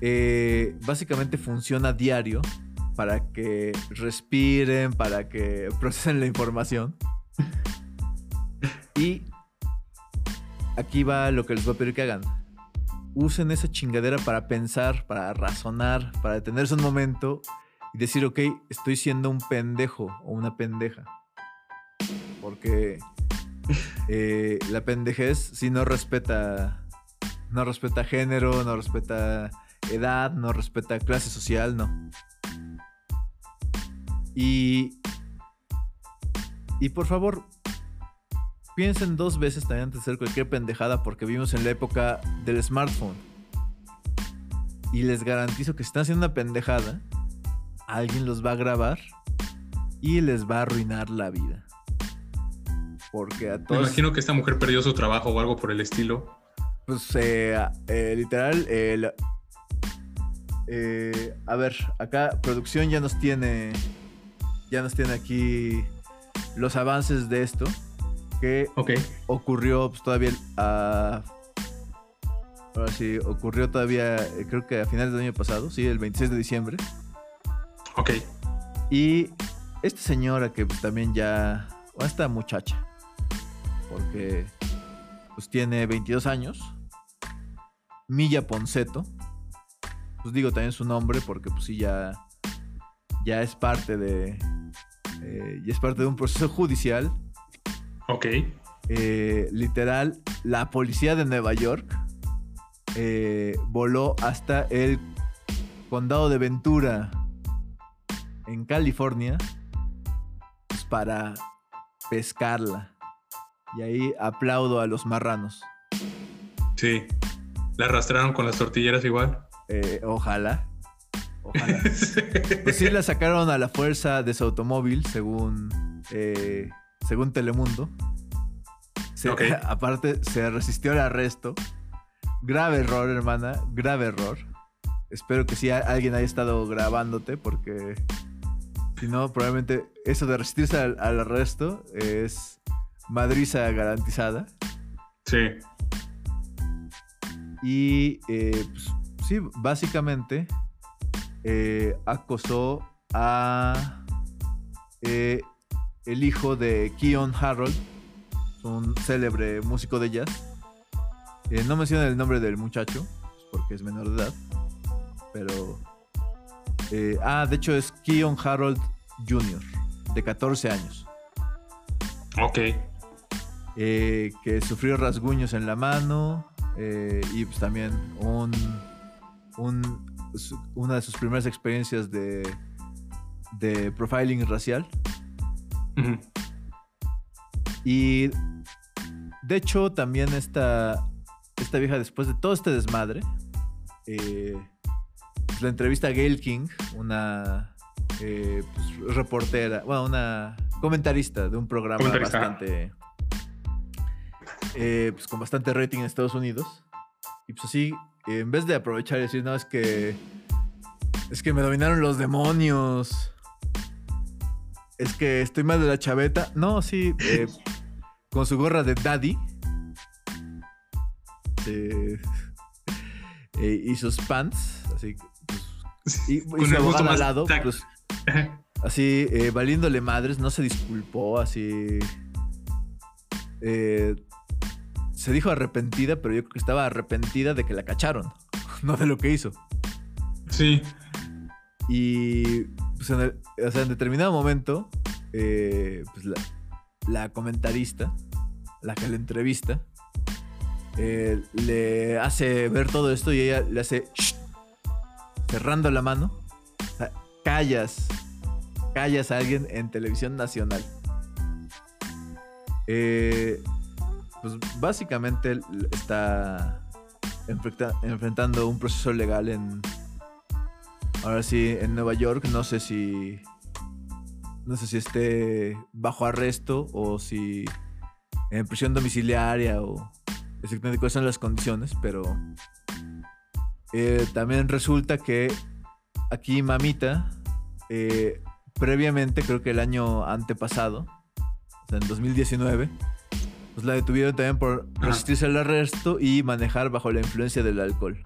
eh, básicamente funciona diario para que respiren, para que [LAUGHS] procesen la información. Y aquí va lo que les voy a pedir que hagan. Usen esa chingadera para pensar, para razonar, para detenerse un momento y decir, ok, estoy siendo un pendejo o una pendeja. Porque [LAUGHS] eh, la pendejez si no respeta, no respeta género, no respeta edad, no respeta clase social, no. Y, y por favor, piensen dos veces también antes de hacer cualquier pendejada porque vivimos en la época del smartphone. Y les garantizo que si están haciendo una pendejada, alguien los va a grabar y les va a arruinar la vida. Porque a Me todos... imagino que esta mujer perdió su trabajo o algo por el estilo. Pues eh, eh, literal, eh, la- eh, a ver, acá producción ya nos tiene, ya nos tiene aquí los avances de esto que ocurrió pues, todavía a, ahora sí, ocurrió todavía, eh, creo que a finales del año pasado, sí, el 26 de diciembre. Ok. Y esta señora que pues, también ya, o esta muchacha, porque pues tiene 22 años, Milla Ponceto, pues digo también su nombre porque pues sí ya, ya es parte de, eh, ya es parte de un proceso judicial. Ok. Eh, literal, la policía de Nueva York eh, voló hasta el condado de Ventura, en California, pues, para pescarla. Y ahí aplaudo a los marranos. Sí. La arrastraron con las tortilleras igual. Eh, ojalá. Ojalá. [LAUGHS] pues sí, la sacaron a la fuerza de su automóvil, según, eh, según Telemundo. [LAUGHS] Aparte, se resistió al arresto. Grave error, hermana. Grave error. Espero que sí alguien haya estado grabándote porque si no, probablemente eso de resistirse al, arresto es madriza garantizada. Sí. Y eh, pues, sí, básicamente eh, acosó a eh, el hijo de Keon Harold, un célebre músico de jazz. no menciona el nombre del muchacho, porque es menor de edad, pero eh, ah, de hecho es Keon Harold Jr., de 14 años. Ok. Eh, que sufrió rasguños en la mano eh, y pues también un, una de sus primeras experiencias de, de profiling racial. Y de hecho también esta, esta vieja después de todo este desmadre, pues, la entrevista a Gail King, una eh, pues, reportera, bueno, una comentarista de un programa bastante. Eh, pues con bastante rating en Estados Unidos. Y pues así, en vez de aprovechar y decir, no, es que. Es que me dominaron los demonios. Es que estoy mal de la chaveta. No, sí. Eh, [LAUGHS] con su gorra de daddy. y sus pants. Así y, [LAUGHS] Con el gusto más lado, pues, [LAUGHS] así, eh, valiéndole madres, no se disculpó, así. Eh, se dijo arrepentida, pero yo creo que estaba arrepentida de que la cacharon, [LAUGHS] no de lo que hizo. Sí. Y pues en, o sea, en determinado momento, eh, pues la, comentarista, la que la entrevista, le hace ver todo esto y ella le hace cerrando la mano, callas, callas a alguien en televisión nacional. Eh, pues básicamente está enfrentando un proceso legal en, ahora sí, en Nueva York. No sé si, no sé si esté bajo arresto o si en prisión domiciliaria o exactamente cuáles son las condiciones, pero eh, también resulta que aquí Mamita, eh, previamente, creo que el año antepasado, o sea, en 2019, pues la detuvieron también por resistirse al arresto y manejar bajo la influencia del alcohol.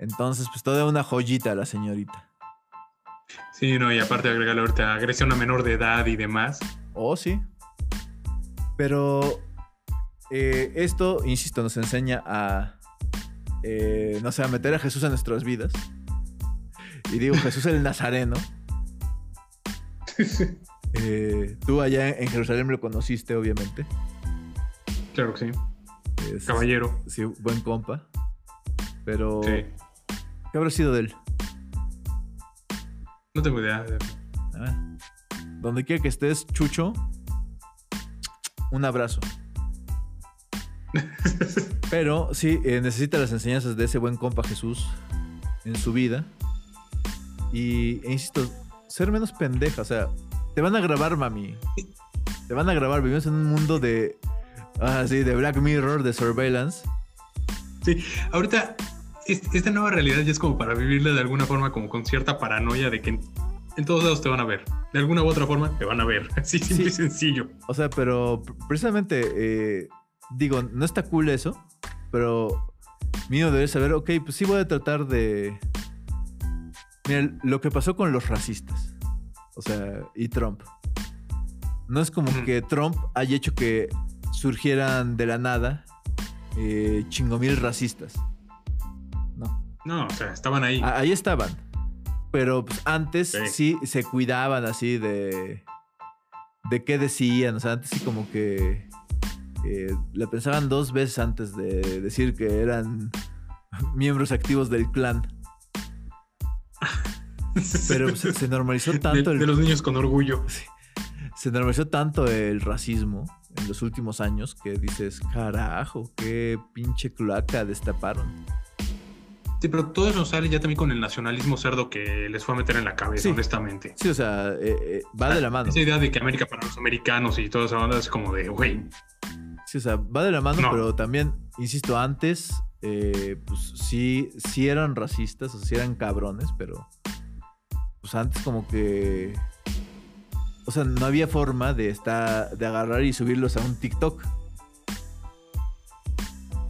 Entonces, pues toda una joyita la señorita. Sí, no, y aparte agregarle ahorita agresión a menor de edad y demás. Oh, sí. Pero eh, esto, insisto, nos enseña a eh, no sé, a meter a Jesús en nuestras vidas. Y digo, Jesús el Nazareno. [LAUGHS] Eh, tú allá en Jerusalén lo conociste, obviamente. Claro que sí. Caballero. Sí, buen compa. Pero. ¿Qué habrá sido de él? No tengo idea. Ah. Donde quiera que estés, Chucho, un abrazo. [LAUGHS] Pero sí, eh, necesita las enseñanzas de ese buen compa Jesús en su vida. Y, e insisto, ser menos pendeja. O sea, te van a grabar, mami. Te van a grabar. Vivimos en un mundo de. Ah, sí, de Black Mirror, de surveillance. Sí, ahorita esta nueva realidad ya es como para vivirla de alguna forma, como con cierta paranoia de que en, todos lados te van a ver. De alguna u otra forma te van a ver. [LAUGHS] Así, simple y sencillo. O sea, pero precisamente. Eh, digo, no está cool eso, pero mío debe saber, ok, pues sí voy a tratar de... Mira, lo que pasó con los racistas, o sea, y Trump. No es como que Trump haya hecho que surgieran de la nada eh, chingomil racistas. No. No, o sea, estaban ahí. ahí estaban. Pero pues, antes sí. se cuidaban así de. de qué decían. O sea, antes sí como que eh, le pensaban dos veces antes de decir que eran miembros activos del clan. [LAUGHS] Pero se, normalizó [LAUGHS] tanto. De, los niños con orgullo. se normalizó tanto el racismo en los últimos años que dices, carajo, qué pinche cloaca destaparon. Sí, pero todo eso sale ya también con el nacionalismo cerdo que les fue a meter en la cabeza, Sí. honestamente. Sí, o sea, eh, eh, va de la mano. Esa idea de que América para los americanos y toda esa onda es como de, güey, Sí, o sea, va de la mano, No. pero también, insisto, antes, eh, pues sí, sí eran racistas, o sea, sí eran cabrones, pero pues antes como que, o sea, no había forma de estar, de agarrar y subirlos a un TikTok.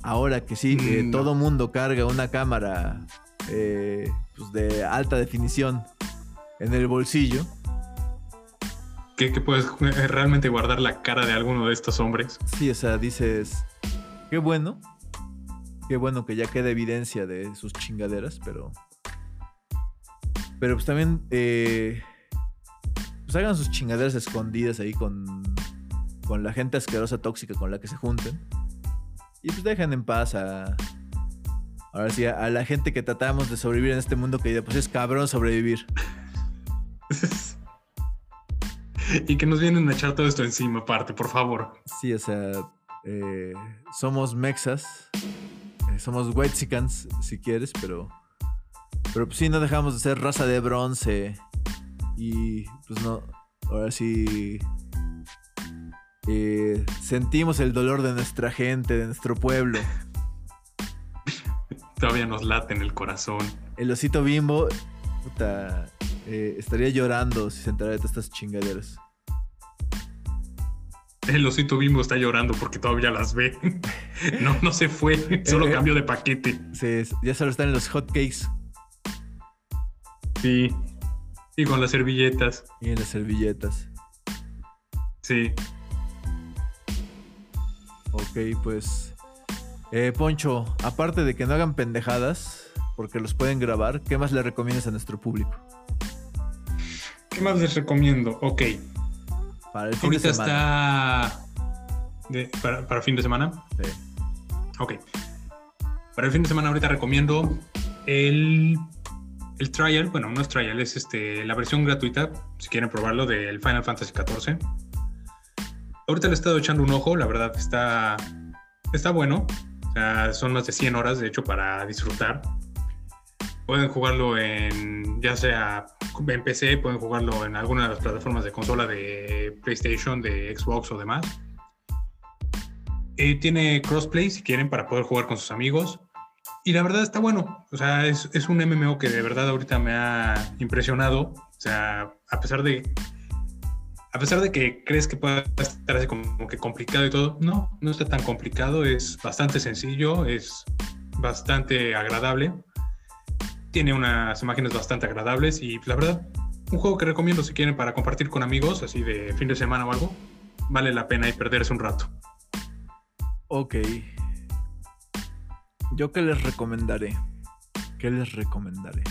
Ahora que sí, que Mm, no. todo mundo carga una cámara eh, pues de alta definición en el bolsillo, que puedes eh, realmente guardar la cara de alguno de estos hombres. Sí, o sea, dices, qué bueno, qué bueno que ya queda evidencia de sus chingaderas, pero... Pero pues también, eh, pues hagan sus chingaderas escondidas ahí con, con la gente asquerosa, tóxica con la que se junten. Y pues dejen en paz a... Ahora sí, a, a la gente que tratamos de sobrevivir en este mundo que pues es cabrón sobrevivir. [LAUGHS] y que nos vienen a echar todo esto encima, aparte, por favor. Sí, o sea, eh, somos mexas, eh, somos whitexicans si quieres, pero, pero pues sí, no dejamos de ser raza de bronce y pues no, ahora sí eh, sentimos el dolor de nuestra gente, de nuestro pueblo. [LAUGHS] Todavía nos late en el corazón. El osito bimbo, puta, eh, estaría llorando si se enterara de todas estas chingaderas. El osito bimbo está llorando porque todavía las ve. [LAUGHS] No, no se fue, [LAUGHS] solo Eh, cambió de paquete. Ya solo están en los hotcakes Sí. Y con las servilletas. y en las servilletas. Sí. Ok, pues. Eh, Poncho, aparte de que no hagan pendejadas, porque los pueden grabar, ¿qué más le recomiendas a nuestro público? ¿Qué más les recomiendo? Ok. Para el fin de Ahorita semana. está. de- para, para fin de semana. Sí. Ok. Para el fin de semana ahorita recomiendo el, el trial, bueno, no es trial, es este, la versión gratuita, si quieren probarlo, del Final Fantasy XIV. Ahorita le he estado echando un ojo, la verdad está, está bueno. Son más de 100 horas, de hecho, para disfrutar. Pueden jugarlo en, ya sea en PC, pueden jugarlo en alguna de las plataformas de consola de PlayStation, de Xbox o demás. Eh, tiene crossplay si quieren para poder jugar con sus amigos. Y la verdad está bueno. O sea, es, es un MMO que de verdad ahorita me ha impresionado. O sea, a pesar de. A pesar de que crees que pueda estar así como que complicado y todo, no, no está tan complicado. Es bastante sencillo, es bastante agradable. Tiene unas imágenes bastante agradables y la verdad, un juego que recomiendo si quieren para compartir con amigos, así de fin de semana o algo. Vale la pena y perderse un rato. Ok. ¿Yo qué les recomendaré? ¿Qué les recomendaré?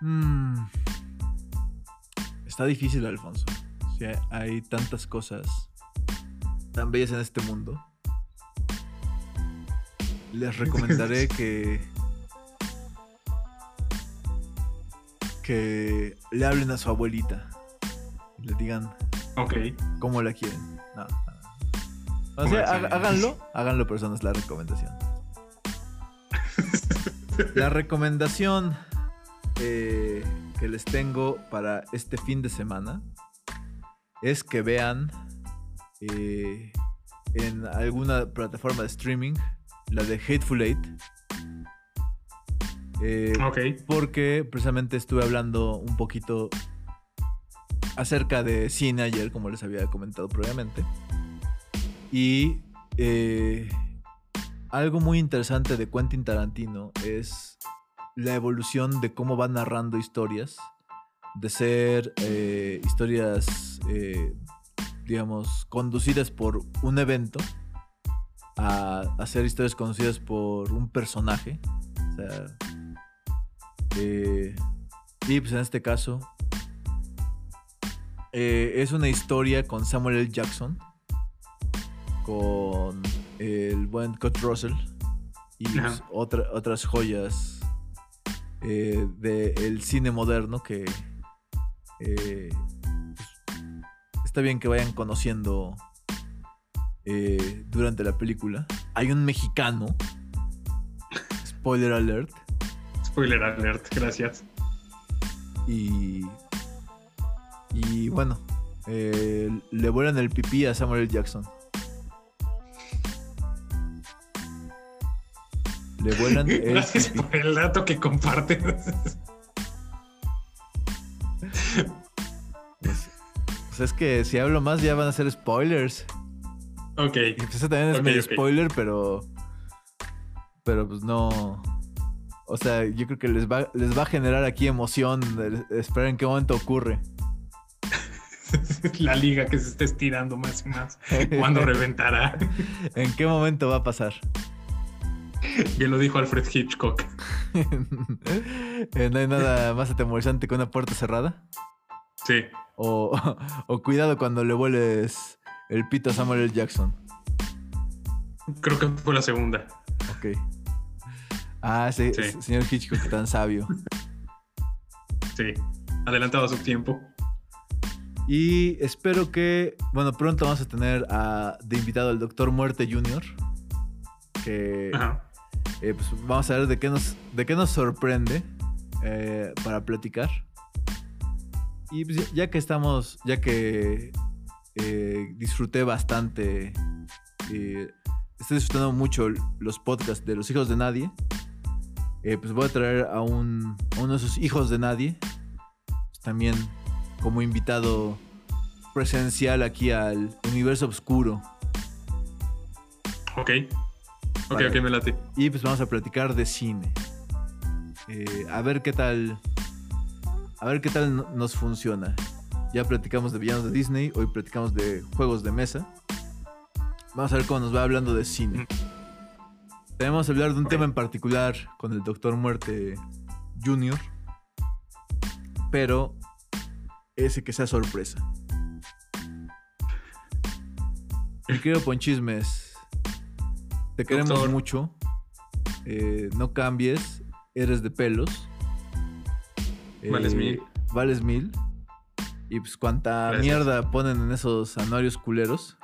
Mm, Está difícil, Alfonso. Sea, hay tantas cosas tan bellas en este mundo. Les recomendaré [LAUGHS] que. que le hablen a su abuelita. Y le digan Ok. cómo la quieren. O ¿Cómo sea, háganlo, háganlo, es la recomendación. [LAUGHS] La recomendación eh, que les tengo para este fin de semana es que vean eh, en alguna plataforma de streaming la de Hateful Eight. Eh, Ok. porque precisamente estuve hablando un poquito acerca de cine ayer, como les había comentado previamente. Y eh, algo muy interesante de Quentin Tarantino es la evolución de cómo va narrando historias, de ser eh, historias, eh, digamos, conducidas por un evento, a hacer historias conducidas por un personaje. O sea, eh, y pues en este caso es una historia con Samuel L. Jackson, con el buen Kurt Russell y pues, otra- otras joyas eh, del cine moderno que eh, pues, está bien que vayan conociendo eh, durante la película. Hay un mexicano Spoiler alert. Spoiler alert, gracias. Y. Y bueno, le vuelan el pipí a Samuel. Jackson. Le vuelan [LAUGHS] el Gracias pipí. por el dato que compartes. Pues, pues es que si hablo más ya van a ser spoilers. ok. Y pues eso también es Ok, medio spoiler, pero. Pero pues no. O sea, yo creo que les va, les va a generar aquí emoción. esperar en qué momento ocurre. [LAUGHS] La liga que se está estirando más y más. ¿Cuándo [LAUGHS] reventará? ¿En qué momento va a pasar? [LAUGHS] Bien lo dijo Alfred Hitchcock. Eh, no hay nada más atemorizante que una puerta cerrada. Sí. O, o cuidado cuando le vueles el pito a Samuel L. Jackson. Creo que fue la segunda. Ok. Ah, sí, Sí. señor Hitchcock, tan sabio. Sí. Adelantado a su tiempo. Y espero que, bueno, pronto vamos a tener a, de invitado al Doctor Muerte Jr. Que Ajá. Eh, pues vamos a ver de qué nos, de qué nos sorprende eh, para platicar. Y pues, ya- que estamos, ya que eh, disfruté bastante, estoy disfrutando mucho los podcasts de los hijos de nadie, pues voy a traer a, un, uno de esos hijos de nadie, pues, también como invitado presencial aquí al universo oscuro. Ok. Ok, Vale. ok, me late. Y pues vamos a platicar de cine. Eh, a ver qué tal. A ver qué tal no- nos funciona. Ya platicamos de villanos de Disney, hoy platicamos de juegos de mesa. Vamos a ver cómo nos va hablando de cine. Tenemos que hablar de un Ok. tema en particular con el Doctor Muerte Jr. Pero ese que sea sorpresa. [LAUGHS] Mi querido Ponchismes, te queremos Doctor. mucho. Eh, no cambies, eres de pelos. Vales Eh, mil. Vales mil. Y pues cuánta Gracias. mierda ponen en esos anuarios culeros.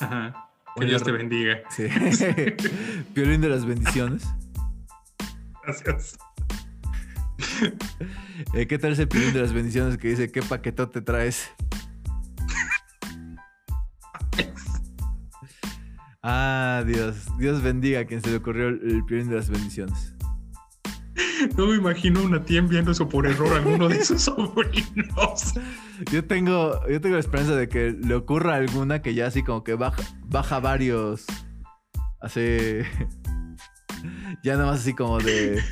Ajá. Que Dios te bendiga. Sí. [LAUGHS] [LAUGHS] Violín de las bendiciones. Gracias. Eh, ¿Qué tal ese piolín de las bendiciones que dice qué paquetote traes? Ah, Dios. Dios bendiga a quien se le ocurrió el, piolín de las bendiciones. No me imagino una tía enviando eso por error a alguno de sus [LAUGHS] sobrinos. Yo tengo, yo tengo la esperanza de que le ocurra alguna que ya así como que baja, baja varios. Así. [LAUGHS] Ya nada más así como de.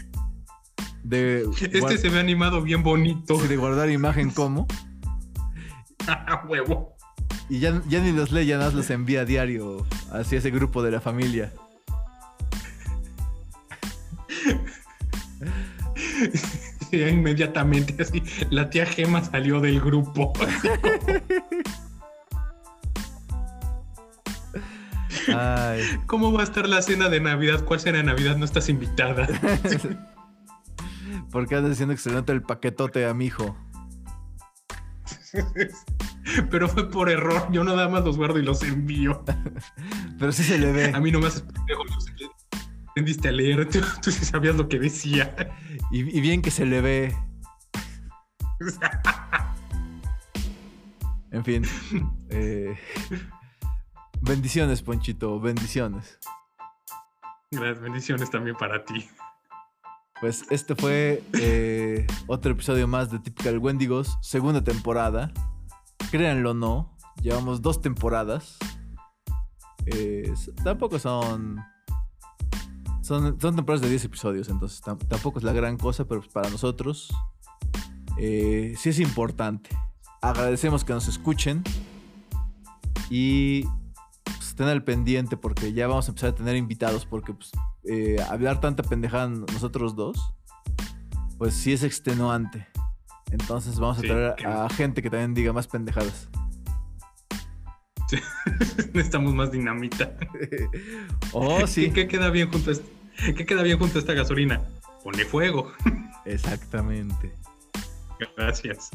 De, Este se ve animado bien bonito. de guardar imagen como. [LAUGHS] Ah, huevo. Y ya, ya ni los lee, ya más los envía a diario hacia ese grupo de la familia. [LAUGHS] Ya inmediatamente así. La tía Gema salió del grupo. [LAUGHS] Ay. ¿Cómo va a estar la cena de Navidad? ¿Cuál cena de Navidad? No estás invitada. [LAUGHS] ¿Por qué andas diciendo que se nota el paquetote a mi hijo? [LAUGHS] Pero fue por error. Yo nada más los guardo y los envío. [LAUGHS] Pero sí se le ve. A mí nomás pendejo. Aprendiste a leer. [LAUGHS] Tú, tú sí sabías lo que decía. Y, y bien que se le ve. En fin. eh, bendiciones, Ponchito. Bendiciones. Gracias, bendiciones también para ti. Pues este fue eh, otro episodio más de Typical Wendigos, segunda temporada. Créanlo o no, llevamos dos temporadas. Tampoco son, son. Son temporadas de 10 episodios, entonces tam- tampoco es la gran cosa, pero pues para nosotros eh, sí es importante. Agradecemos que nos escuchen y pues, estén al pendiente porque ya vamos a empezar a tener invitados porque pues, eh, hablar tanta pendejada nosotros dos, pues sí es extenuante. Entonces vamos a Sí, traer a gente que también diga más pendejadas. [LAUGHS] Necesitamos más dinamita. [LAUGHS] oh, sí. ¿Qué, qué queda bien junto a este- ¿Qué queda bien junto a esta gasolina? Pone fuego. [LAUGHS] Exactamente. Gracias.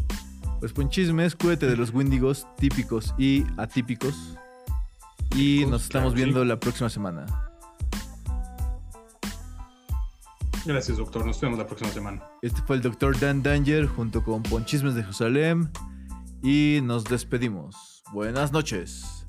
Pues Ponchismes, cuídate de los Wendigos típicos y atípicos. Y nos estamos sí. viendo la próxima semana. Gracias, doctor. Nos vemos la próxima semana. Este fue el doctor Dan Danger junto con Ponchismes de Jerusalén y nos despedimos. Buenas noches.